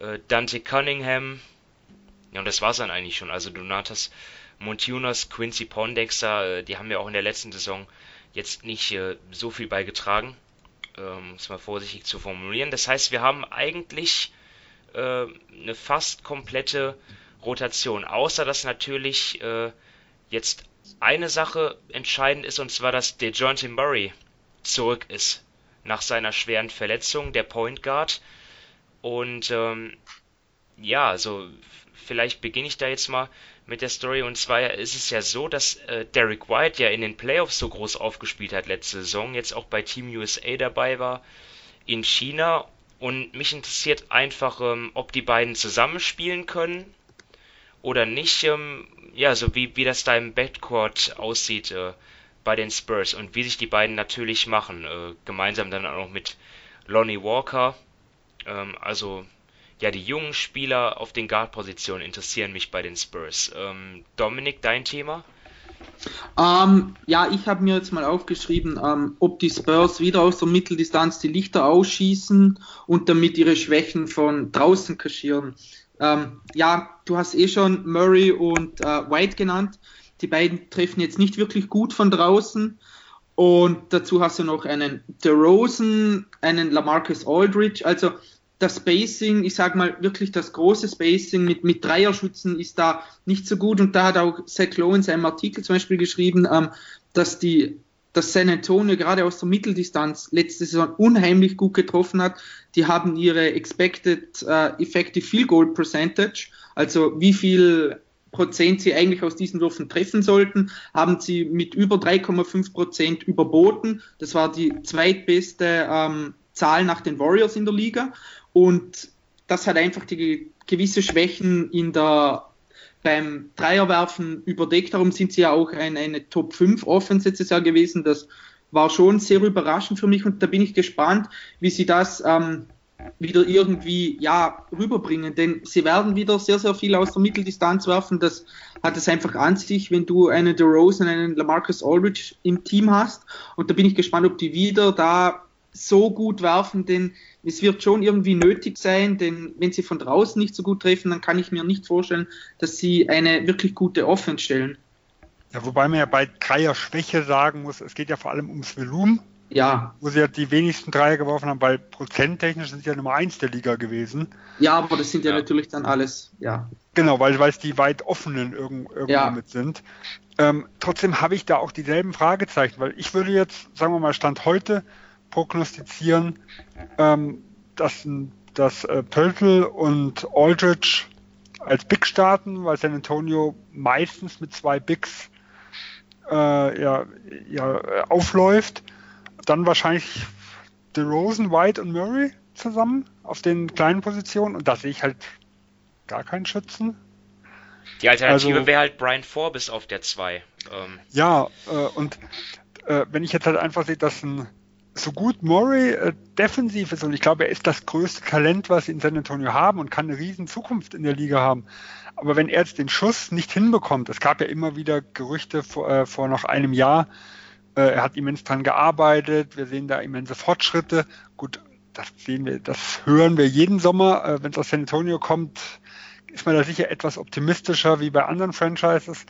äh, Dante Cunningham, ja und das war's dann eigentlich schon. Also Donatas Montunas, Quincy Pondexter, äh, die haben ja auch in der letzten Saison jetzt nicht äh, so viel beigetragen, um es mal vorsichtig zu formulieren. Das heißt, wir haben eigentlich äh, eine fast komplette Rotation, außer dass natürlich jetzt eine Sache entscheidend ist, und zwar, dass DeJounte Murray zurück ist nach seiner schweren Verletzung, der Point Guard. Und ähm, ja, also vielleicht beginne ich da jetzt mal mit der Story. Und zwar ist es ja so, dass äh, Derek White ja in den Playoffs so groß aufgespielt hat letzte Saison, jetzt auch bei Team USA dabei war in China Und mich interessiert einfach, ähm, ob die beiden zusammenspielen können oder nicht. Ähm, ja, so wie, wie das da im Backcourt aussieht äh, bei den Spurs und wie sich die beiden natürlich machen. Äh, gemeinsam dann auch mit Lonnie Walker. Ähm, also ja, die jungen Spieler auf den Guard-Positionen interessieren mich bei den Spurs. Ähm, Dominik, dein Thema? Ähm, ja, ich habe mir jetzt mal aufgeschrieben, ähm, ob die Spurs wieder aus der Mitteldistanz die Lichter ausschießen und damit ihre Schwächen von draußen kaschieren. Ähm, ja, du hast eh schon Murray und äh, White genannt. Die beiden treffen jetzt nicht wirklich gut von draußen. Und dazu hast du noch einen DeRozan, einen Lamarcus Aldridge. Also das Spacing, ich sag mal wirklich das große Spacing mit, mit Dreierschützen ist da nicht so gut und da hat auch Zach Lowe in seinem Artikel zum Beispiel geschrieben, ähm, dass die dass San Antonio gerade aus der Mitteldistanz letzte Saison unheimlich gut getroffen hat. Die haben ihre Expected uh, Effective Field Goal Percentage, also wie viel Prozent sie eigentlich aus diesen Würfen treffen sollten, haben sie mit über 3,5 Prozent überboten. Das war die zweitbeste ähm, Zahl nach den Warriors in der Liga. Und das hat einfach die gewisse Schwächen in der beim Dreierwerfen überdeckt. Darum sind sie ja auch ein, eine Top 5 Offense letztes Jahr gewesen. Das war schon sehr überraschend für mich und da bin ich gespannt, wie sie das ähm, wieder irgendwie ja rüberbringen. Denn sie werden wieder sehr, sehr viel aus der Mitteldistanz werfen. Das hat es einfach an sich, wenn du einen DeRozan, einen Lamarcus Aldridge im Team hast. Und da bin ich gespannt, ob die wieder da so gut werfen, denn es wird schon irgendwie nötig sein, denn wenn sie von draußen nicht so gut treffen, dann kann ich mir nicht vorstellen, dass sie eine wirklich gute Offense stellen. Ja, wobei man ja bei Dreier Schwäche sagen muss, es geht ja vor allem ums Volumen. Ja. Wo sie ja die wenigsten Dreier geworfen haben, weil prozenttechnisch sind sie ja Nummer eins der Liga gewesen. Ja, aber das sind ja, ja natürlich dann alles, ja. Genau, weil, weil es die weit offenen irgend, irgendwo ja. mit sind. Ähm, trotzdem habe ich da auch dieselben Fragezeichen, weil ich würde jetzt, sagen wir mal, Stand heute prognostizieren, ähm, dass, dass äh, Pöltl und Aldridge als Big starten, weil San Antonio meistens mit zwei Bigs äh, ja, ja, aufläuft. Dann wahrscheinlich DeRozan, White und Murray zusammen auf den kleinen Positionen und da sehe ich halt gar keinen Schützen. Die Alternative also, wäre halt Brian Forbes auf der 2. Ähm. Ja, äh, und äh, wenn ich jetzt halt einfach sehe, dass ein so gut Murray äh, defensiv ist und ich glaube, er ist das größte Talent, was sie in San Antonio haben und kann eine riesen Zukunft in der Liga haben. Aber wenn er jetzt den Schuss nicht hinbekommt, es gab ja immer wieder Gerüchte vor, äh, vor noch einem Jahr, äh, er hat immens dran gearbeitet, wir sehen da immense Fortschritte. Gut, das sehen wir, das hören wir jeden Sommer, äh, wenn es aus San Antonio kommt, ist man da sicher etwas optimistischer wie bei anderen Franchises.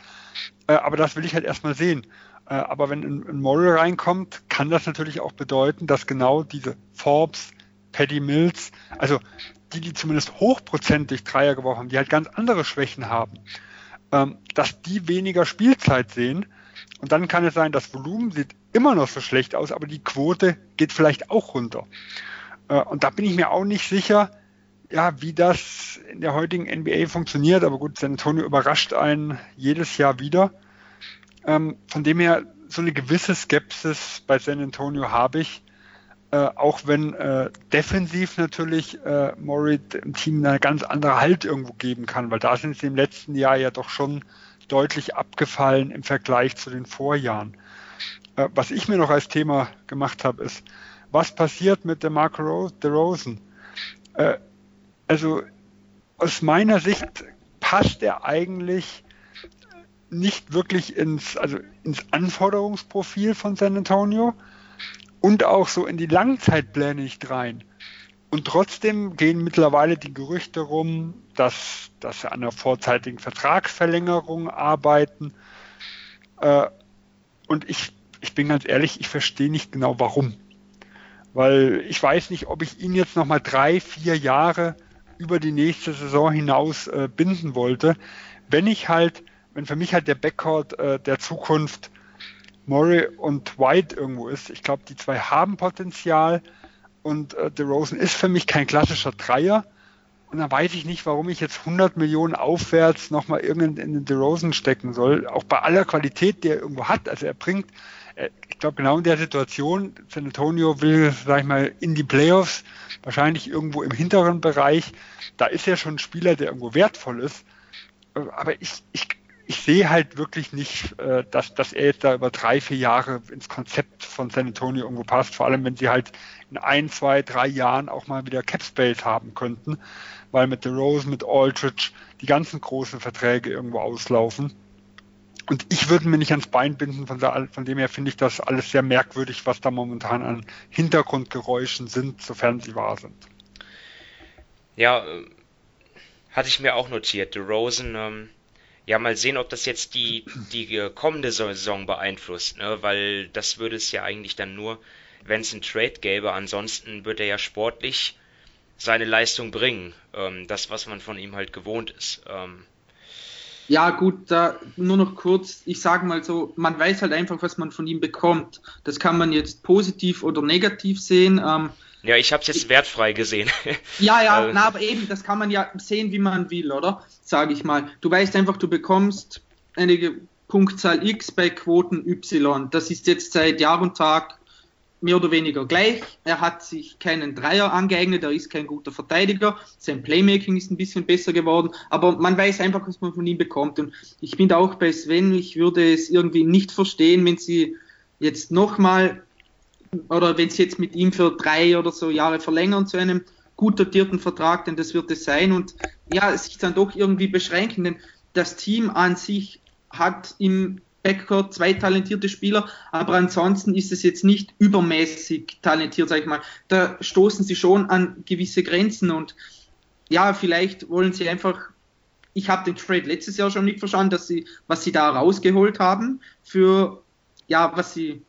Äh, aber das will ich halt erstmal sehen. Äh, aber wenn ein, ein Morrill reinkommt, kann das natürlich auch bedeuten, dass genau diese Forbes, Paddy Mills, also die, die zumindest hochprozentig Dreier geworfen haben, die halt ganz andere Schwächen haben, ähm, dass die weniger Spielzeit sehen. Und dann kann es sein, das Volumen sieht immer noch so schlecht aus, aber die Quote geht vielleicht auch runter. Äh, und da bin ich mir auch nicht sicher, ja, wie das in der heutigen NBA funktioniert. Aber gut, San Antonio überrascht einen jedes Jahr wieder. Ähm, von dem her, so eine gewisse Skepsis bei San Antonio habe ich. Äh, auch wenn äh, defensiv natürlich äh, Morit im Team eine ganz andere Halt irgendwo geben kann, weil da sind sie im letzten Jahr ja doch schon deutlich abgefallen im Vergleich zu den Vorjahren. Äh, was ich mir noch als Thema gemacht habe, ist, was passiert mit der Marco DeRozan? Äh, also aus meiner Sicht passt er eigentlich nicht wirklich ins, also ins Anforderungsprofil von San Antonio und auch so in die Langzeitpläne nicht rein. Und trotzdem gehen mittlerweile die Gerüchte rum, dass, dass sie an einer vorzeitigen Vertragsverlängerung arbeiten. Äh, und ich, ich bin ganz ehrlich, ich verstehe nicht genau warum. Weil ich weiß nicht, ob ich ihn jetzt nochmal drei, vier Jahre über die nächste Saison hinaus äh, binden wollte. Wenn ich halt wenn für mich halt der Backcourt äh, der Zukunft Murray und White irgendwo ist. Ich glaube, die zwei haben Potenzial und äh, DeRozan ist für mich kein klassischer Dreier. Und dann weiß ich nicht, warum ich jetzt 100 Millionen aufwärts nochmal irgendeinen in den DeRozan stecken soll. Auch bei aller Qualität, die er irgendwo hat. Also er bringt, äh, ich glaube, genau in der Situation, San Antonio will, sag ich mal, in die Playoffs, wahrscheinlich irgendwo im hinteren Bereich. Da ist er schon ein Spieler, der irgendwo wertvoll ist. Äh, aber ich, ich, ich sehe halt wirklich nicht, äh, dass, dass er jetzt da über drei, vier Jahre ins Konzept von San Antonio irgendwo passt. Vor allem, wenn sie halt in ein, zwei, drei Jahren auch mal wieder Cap Space haben könnten, weil mit The Rose, mit Aldridge die ganzen großen Verträge irgendwo auslaufen. Und ich würde mir nicht ans Bein binden, von, der, von dem her finde ich das alles sehr merkwürdig, was da momentan an Hintergrundgeräuschen sind, sofern sie wahr sind. Ja, äh, hatte ich mir auch notiert. The Rosen, ähm, ja, mal sehen, ob das jetzt die, die äh, kommende Saison beeinflusst, ne? weil das würde es ja eigentlich dann nur, wenn es einen Trade gäbe. Ansonsten würde er ja sportlich seine Leistung bringen. Ähm, das, was man von ihm halt gewohnt ist. Ähm, ja, gut, da nur noch kurz, ich sage mal so, man weiß halt einfach, was man von ihm bekommt. Das kann man jetzt positiv oder negativ sehen. Ähm, ja, ich habe es jetzt wertfrei gesehen. ja, ja, äh, na, aber eben, das kann man ja sehen, wie man will, oder? Sage ich mal. Du weißt einfach, du bekommst eine Punktzahl X bei Quoten Y. Das ist jetzt seit Jahr und Tag mehr oder weniger gleich. Er hat sich keinen Dreier angeeignet, er ist kein guter Verteidiger. Sein Playmaking ist ein bisschen besser geworden, aber man weiß einfach, was man von ihm bekommt. Und ich bin auch bei Sven, ich würde es irgendwie nicht verstehen, wenn sie jetzt nochmal oder wenn sie jetzt mit ihm für drei oder so Jahre verlängern zu einem gut dotierten Vertrag, denn das wird es sein und ja, sich dann doch irgendwie beschränken, denn das Team an sich hat im Backcourt zwei talentierte Spieler, aber ansonsten ist es jetzt nicht übermäßig talentiert, sag ich mal. Da stoßen sie schon an gewisse Grenzen und ja, vielleicht wollen sie einfach. Ich habe den Trade letztes Jahr schon nicht verstanden, dass sie, was sie da rausgeholt haben für ja, was sie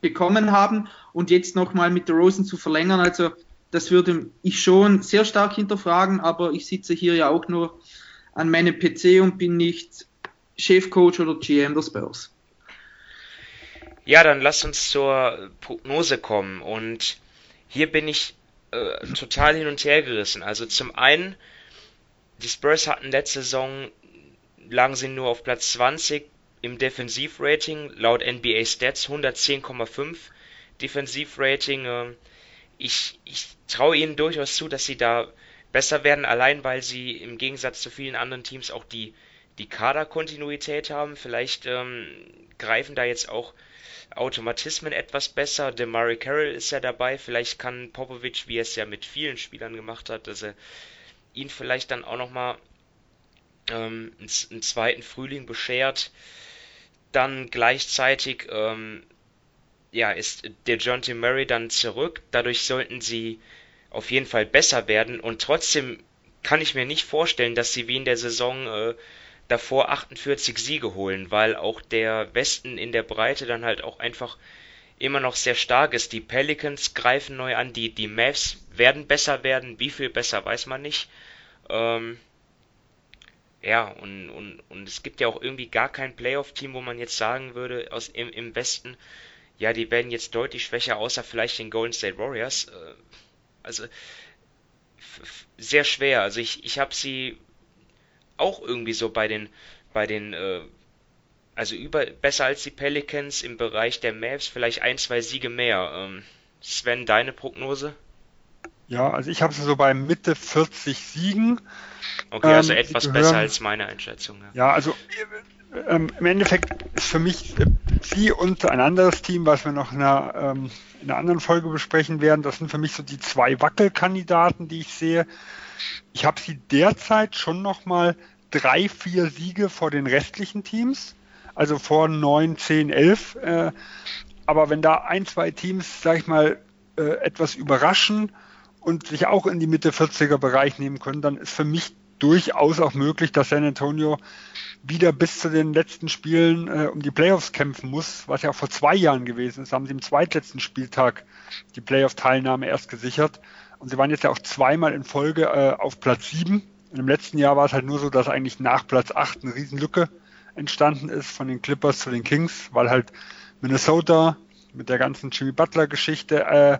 bekommen haben und jetzt nochmal mit der Rosen zu verlängern. Also das würde ich schon sehr stark hinterfragen, aber ich sitze hier ja auch nur an meinem PC und bin nicht Chefcoach oder GM der Spurs. Ja, dann lass uns zur Prognose kommen. Und hier bin ich äh, total hin und her gerissen. Also zum einen, die Spurs hatten letzte Saison, lagen sie nur auf Platz 20 im Defensivrating, laut NBA Stats 110,5 Defensivrating. Äh, ich, ich traue ihnen durchaus zu, dass sie da besser werden, allein weil sie im Gegensatz zu vielen anderen Teams auch die die Kaderkontinuität haben. Vielleicht ähm, greifen da jetzt auch Automatismen etwas besser. Der Murray Carroll ist ja dabei. Vielleicht kann Popovic, wie er es ja mit vielen Spielern gemacht hat, dass er ihn vielleicht dann auch nochmal ähm, einen, einen zweiten Frühling beschert. Dann gleichzeitig ähm, ja, ist der John T. Murray dann zurück. Dadurch sollten sie auf jeden Fall besser werden. Und trotzdem kann ich mir nicht vorstellen, dass sie wie in der Saison äh, davor 48 Siege holen, weil auch der Westen in der Breite dann halt auch einfach immer noch sehr stark ist. Die Pelicans greifen neu an, die, die Mavs werden besser werden, wie viel besser weiß man nicht. Ähm, ja, und, und, und es gibt ja auch irgendwie gar kein Playoff-Team, wo man jetzt sagen würde, aus, im, im Westen, ja, die werden jetzt deutlich schwächer, außer vielleicht den Golden State Warriors. Äh, also sehr schwer. Also ich, ich habe sie auch irgendwie so bei den, bei den, äh, also über, besser als die Pelicans im Bereich der Mavs, vielleicht ein, zwei Siege mehr. Ähm, Sven, deine Prognose? Ja, also ich habe sie so bei Mitte 40 Siegen. Okay, also ähm, etwas besser als meine Einschätzung. Ja, ja also ähm, im Endeffekt ist für mich äh, sie und ein anderes Team, was wir noch in einer, ähm, in einer anderen Folge besprechen werden, das sind für mich so die zwei Wackelkandidaten, die ich sehe. Ich habe sie derzeit schon nochmal drei, vier Siege vor den restlichen Teams, also vor 9, 10, 11. Äh, aber wenn da ein, zwei Teams, sag ich mal, äh, etwas überraschen und sich auch in die Mitte 40er Bereich nehmen können, dann ist für mich durchaus auch möglich, dass San Antonio wieder bis zu den letzten Spielen äh, um die Playoffs kämpfen muss, was ja auch vor zwei Jahren gewesen ist. Haben sie im zweitletzten Spieltag die Playoff-Teilnahme erst gesichert. Und sie waren jetzt ja auch zweimal in Folge äh, auf Platz 7. Und Im letzten Jahr war es halt nur so, dass eigentlich nach Platz 8 eine Riesenlücke entstanden ist von den Clippers zu den Kings, weil halt Minnesota mit der ganzen Jimmy Butler-Geschichte, äh,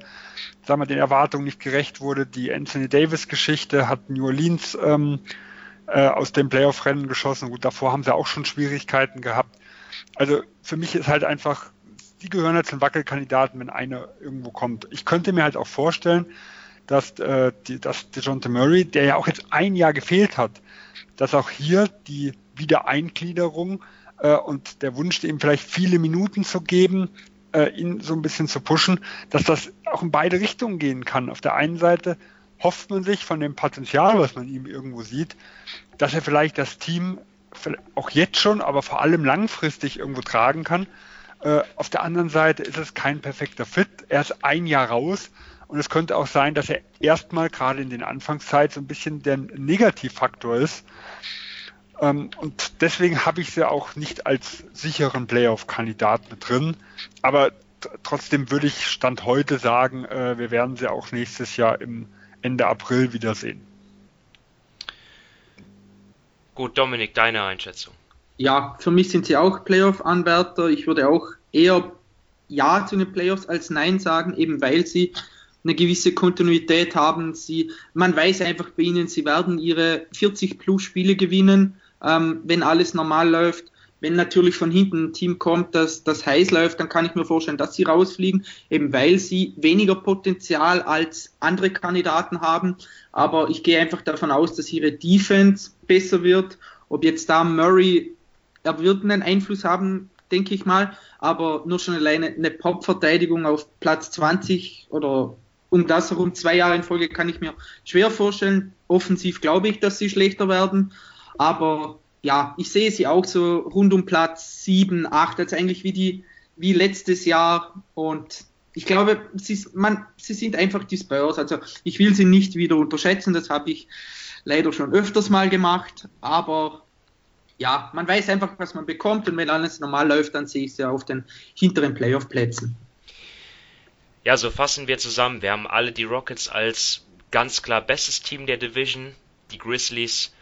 sagen wir, den Erwartungen nicht gerecht wurde. Die Anthony Davis-Geschichte hat New Orleans ähm, äh, aus dem Playoff-Rennen geschossen. Gut, davor haben sie auch schon Schwierigkeiten gehabt. Also für mich ist halt einfach die gehören halt zum Wackelkandidaten, wenn einer irgendwo kommt. Ich könnte mir halt auch vorstellen, dass, äh, die, dass DeJounte Murray, der ja auch jetzt ein Jahr gefehlt hat, dass auch hier die Wiedereingliederung äh, und der Wunsch, ihm vielleicht viele Minuten zu geben, äh, ihn so ein bisschen zu pushen, dass das auch in beide Richtungen gehen kann. Auf der einen Seite hofft man sich von dem Potenzial, was man ihm irgendwo sieht, dass er vielleicht das Team auch jetzt schon, aber vor allem langfristig irgendwo tragen kann. Äh, auf der anderen Seite ist es kein perfekter Fit. Er ist ein Jahr raus und es könnte auch sein, dass er erstmal gerade in den Anfangszeit so ein bisschen der Negativfaktor ist. Ähm, und deswegen habe ich sie auch nicht als sicheren Playoff-Kandidat mit drin. Aber trotzdem würde ich Stand heute sagen, äh, wir werden sie auch nächstes Jahr im Ende April wiedersehen. Gut, Dominik, deine Einschätzung. Ja, für mich sind sie auch Playoff-Anwärter. Ich würde auch eher Ja zu den Playoffs als Nein sagen, eben weil sie eine gewisse Kontinuität haben. Sie, man weiß einfach bei ihnen, sie werden ihre 40 plus Spiele gewinnen, ähm, wenn alles normal läuft. Wenn natürlich von hinten ein Team kommt, das, das heiß läuft, dann kann ich mir vorstellen, dass sie rausfliegen, eben weil sie weniger Potenzial als andere Kandidaten haben. Aber ich gehe einfach davon aus, dass ihre Defense besser wird. Ob jetzt da Murray, er wird einen Einfluss haben, denke ich mal, aber nur schon alleine eine Pop-Verteidigung auf Platz 20 oder um das herum zwei Jahre in Folge kann ich mir schwer vorstellen. Offensiv glaube ich, dass sie schlechter werden, aber ja, ich sehe sie auch so rund um Platz 7, 8, also eigentlich wie die wie letztes Jahr und ich glaube, sie, man, sie sind einfach die Spurs. Also ich will sie nicht wieder unterschätzen, das habe ich leider schon öfters mal gemacht, aber ja, man weiß einfach, was man bekommt und wenn alles normal läuft, dann sehe ich sie auf den hinteren Playoff-Plätzen. Ja, so fassen wir zusammen. Wir haben alle die Rockets als ganz klar bestes Team der Division, die Grizzlies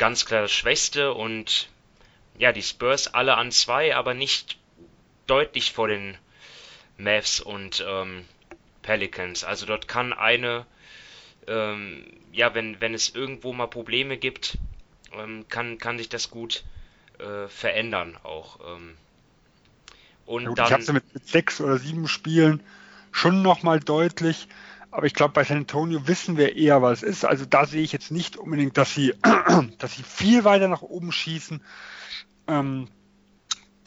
ganz klar das Schwächste und ja, die Spurs alle an zwei, aber nicht deutlich vor den Mavs und ähm, Pelicans. Also dort kann eine, ähm, ja, wenn, wenn es irgendwo mal Probleme gibt, ähm, kann, kann sich das gut äh, verändern auch. Ähm. und ja, gut, dann, ich habe sie mit, mit sechs oder sieben Spielen schon nochmal deutlich aber ich glaube, bei San Antonio wissen wir eher, was es ist. Also da sehe ich jetzt nicht unbedingt, dass sie, dass sie viel weiter nach oben schießen. Ähm,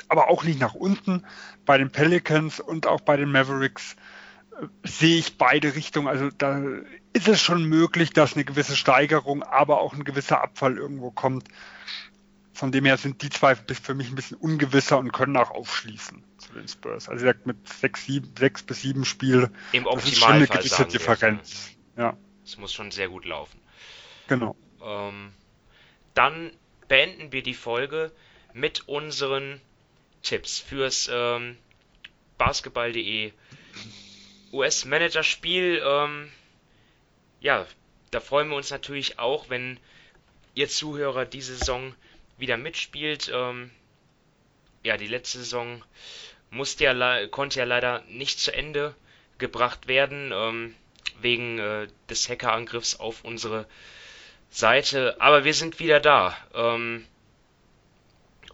aber auch nicht nach unten. Bei den Pelicans und auch bei den Mavericks äh, sehe ich beide Richtungen. Also da ist es schon möglich, dass eine gewisse Steigerung, aber auch ein gewisser Abfall irgendwo kommt. Von dem her sind die zwei für mich ein bisschen ungewisser und können auch aufschließen zu den Spurs. Also mit sechs, sieben, sechs bis sieben Spiele Im das ist schon eine gewisse Differenz. Ja. Es muss schon sehr gut laufen. Genau. Ähm, dann beenden wir die Folge mit unseren Tipps fürs ähm, Basketball.de US-Manager-Spiel. Ähm, ja, da freuen wir uns natürlich auch, wenn ihr Zuhörer diese Saison wieder mitspielt. Ähm, ja, die letzte Saison musste ja, konnte ja leider nicht zu Ende gebracht werden, ähm, wegen äh, des Hackerangriffs auf unsere Seite. Aber wir sind wieder da. Ähm,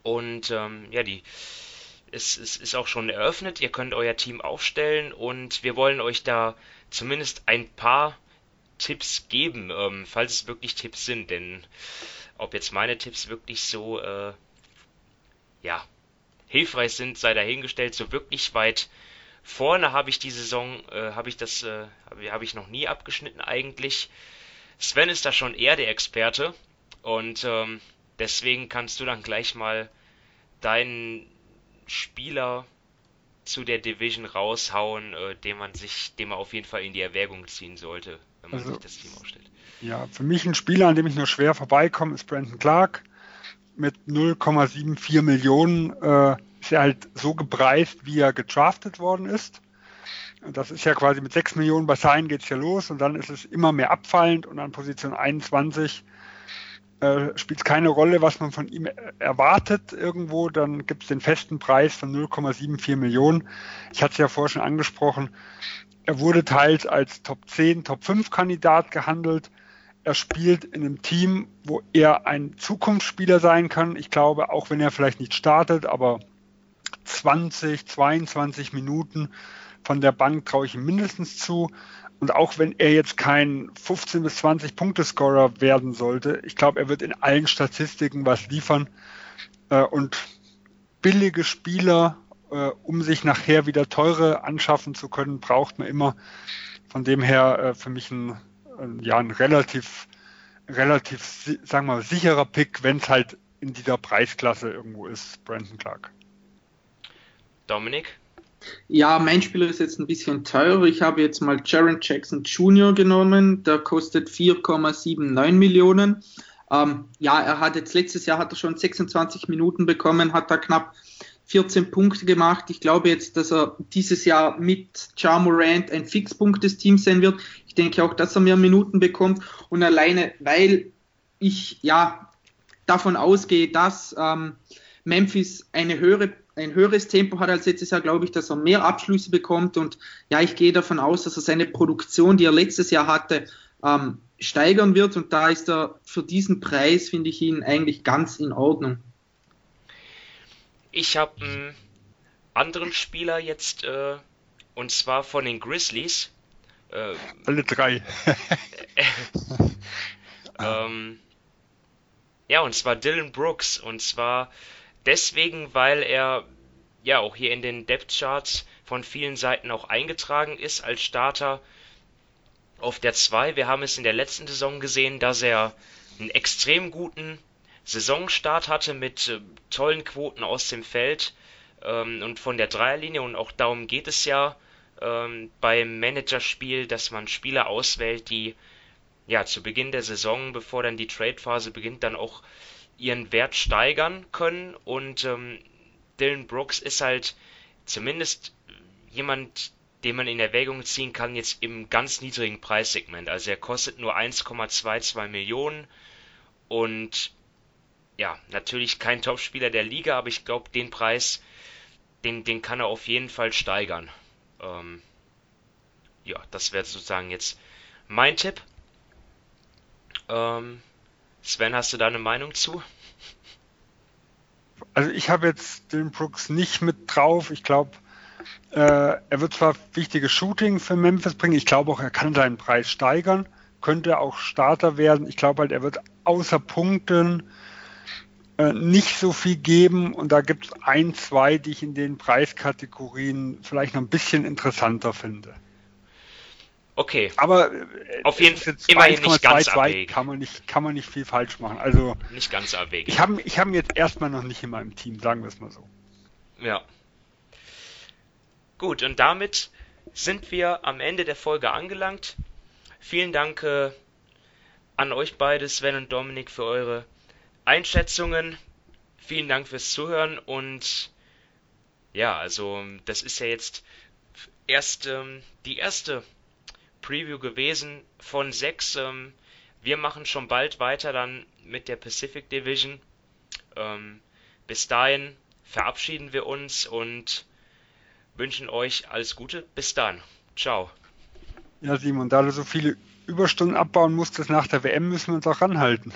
und ähm, ja, die es, es ist auch schon eröffnet. Ihr könnt euer Team aufstellen und wir wollen euch da zumindest ein paar Tipps geben, ähm, falls es wirklich Tipps sind. Denn ob jetzt meine Tipps wirklich so, äh, ja, hilfreich sind, sei dahingestellt. So wirklich weit vorne habe ich die Saison, äh, habe ich das, äh, habe ich noch nie abgeschnitten eigentlich. Sven ist da schon eher der Experte und ähm, deswegen kannst du dann gleich mal deinen Spieler zu der Division raushauen, äh, den man sich, den man auf jeden Fall in die Erwägung ziehen sollte, wenn man also, sich das Team aufstellt. Ja, für mich ein Spieler, an dem ich nur schwer vorbeikomme, ist Brandon Clark. Mit 0,74 Millionen äh, ist er halt so gepreist, wie er gedraftet worden ist. Das ist ja quasi mit 6 Millionen bei Sign geht es ja los und dann ist es immer mehr abfallend und an Position 21 äh, spielt es keine Rolle, was man von ihm erwartet irgendwo. Dann gibt es den festen Preis von 0,74 Millionen. Ich hatte es ja vorher schon angesprochen. Er wurde teils als Top 10, Top 5 Kandidat gehandelt er spielt in einem Team, wo er ein Zukunftsspieler sein kann. Ich glaube, auch wenn er vielleicht nicht startet, aber 20, 22 Minuten von der Bank traue ich ihm mindestens zu. Und auch wenn er jetzt kein 15 bis 20 Punkte-Scorer werden sollte, ich glaube, er wird in allen Statistiken was liefern. Äh, und billige Spieler, äh, um sich nachher wieder teure anschaffen zu können, braucht man immer. Von dem her äh, für mich ein, ja, ein relativ, relativ, sagen wir mal, sicherer Pick, wenn es halt in dieser Preisklasse irgendwo ist, Brandon Clark. Dominik? Ja, mein Spieler ist jetzt ein bisschen teurer. Ich habe jetzt mal Jaron Jackson Jr. genommen. Der kostet 4,79 Millionen. Ähm, ja, er hat jetzt letztes Jahr hat er schon 26 Minuten bekommen, hat da knapp 14 Punkte gemacht. Ich glaube jetzt, dass er dieses Jahr mit Ja Morant ein Fixpunkt des Teams sein wird. Ich denke auch, dass er mehr Minuten bekommt. Und alleine, weil ich ja davon ausgehe, dass ähm, Memphis eine höhere ein höheres Tempo hat als letztes Jahr, glaube ich, dass er mehr Abschlüsse bekommt. Und ja, ich gehe davon aus, dass er seine Produktion, die er letztes Jahr hatte, ähm, steigern wird. Und da ist er für diesen Preis, finde ich ihn eigentlich ganz in Ordnung. Ich habe einen anderen Spieler jetzt, äh, und zwar von den Grizzlies. Äh, Alle drei. ähm, ja, und zwar Dylan Brooks. Und zwar deswegen, weil er ja auch hier in den Depth Charts von vielen Seiten auch eingetragen ist als Starter auf der 2. Wir haben es in der letzten Saison gesehen, dass er einen extrem guten Saisonstart hatte mit äh, tollen Quoten aus dem Feld ähm, und von der Dreierlinie und auch darum geht es ja ähm, beim Managerspiel, dass man Spieler auswählt, die ja zu Beginn der Saison, bevor dann die Trade-Phase beginnt, dann auch ihren Wert steigern können und ähm, Dylan Brooks ist halt zumindest jemand, den man in Erwägung ziehen kann, jetzt im ganz niedrigen Preissegment. Also er kostet nur 1,22 Millionen und ja, natürlich kein Topspieler der Liga, aber ich glaube, den Preis, den, den kann er auf jeden Fall steigern. Ähm, ja, das wäre sozusagen jetzt mein Tipp. Ähm, Sven, hast du da eine Meinung zu? Also ich habe jetzt den Brooks nicht mit drauf. Ich glaube, äh, er wird zwar wichtige Shooting für Memphis bringen. Ich glaube auch, er kann seinen Preis steigern, könnte auch Starter werden. Ich glaube halt, er wird außer Punkten nicht so viel geben. Und da gibt es ein, zwei, die ich in den Preiskategorien vielleicht noch ein bisschen interessanter finde. Okay. Aber äh, auf jeden Fall immerhin nicht ganz abwegig. Kann man nicht, kann man nicht viel falsch machen. Also nicht ganz abwegig. Ich habe ich hab ihn jetzt erstmal noch nicht in meinem Team, sagen wir es mal so. Ja. Gut, und damit sind wir am Ende der Folge angelangt. Vielen Dank äh, an euch beide, Sven und Dominik, für eure Einschätzungen. Vielen Dank fürs Zuhören und ja, also das ist ja jetzt erst ähm, die erste Preview gewesen von sechs. Ähm, wir machen schon bald weiter dann mit der Pacific Division. Ähm, bis dahin verabschieden wir uns und wünschen euch alles Gute. Bis dann. Ciao. Ja, Simon, da du so viele Überstunden abbauen musstest nach der WM, müssen wir uns auch ranhalten.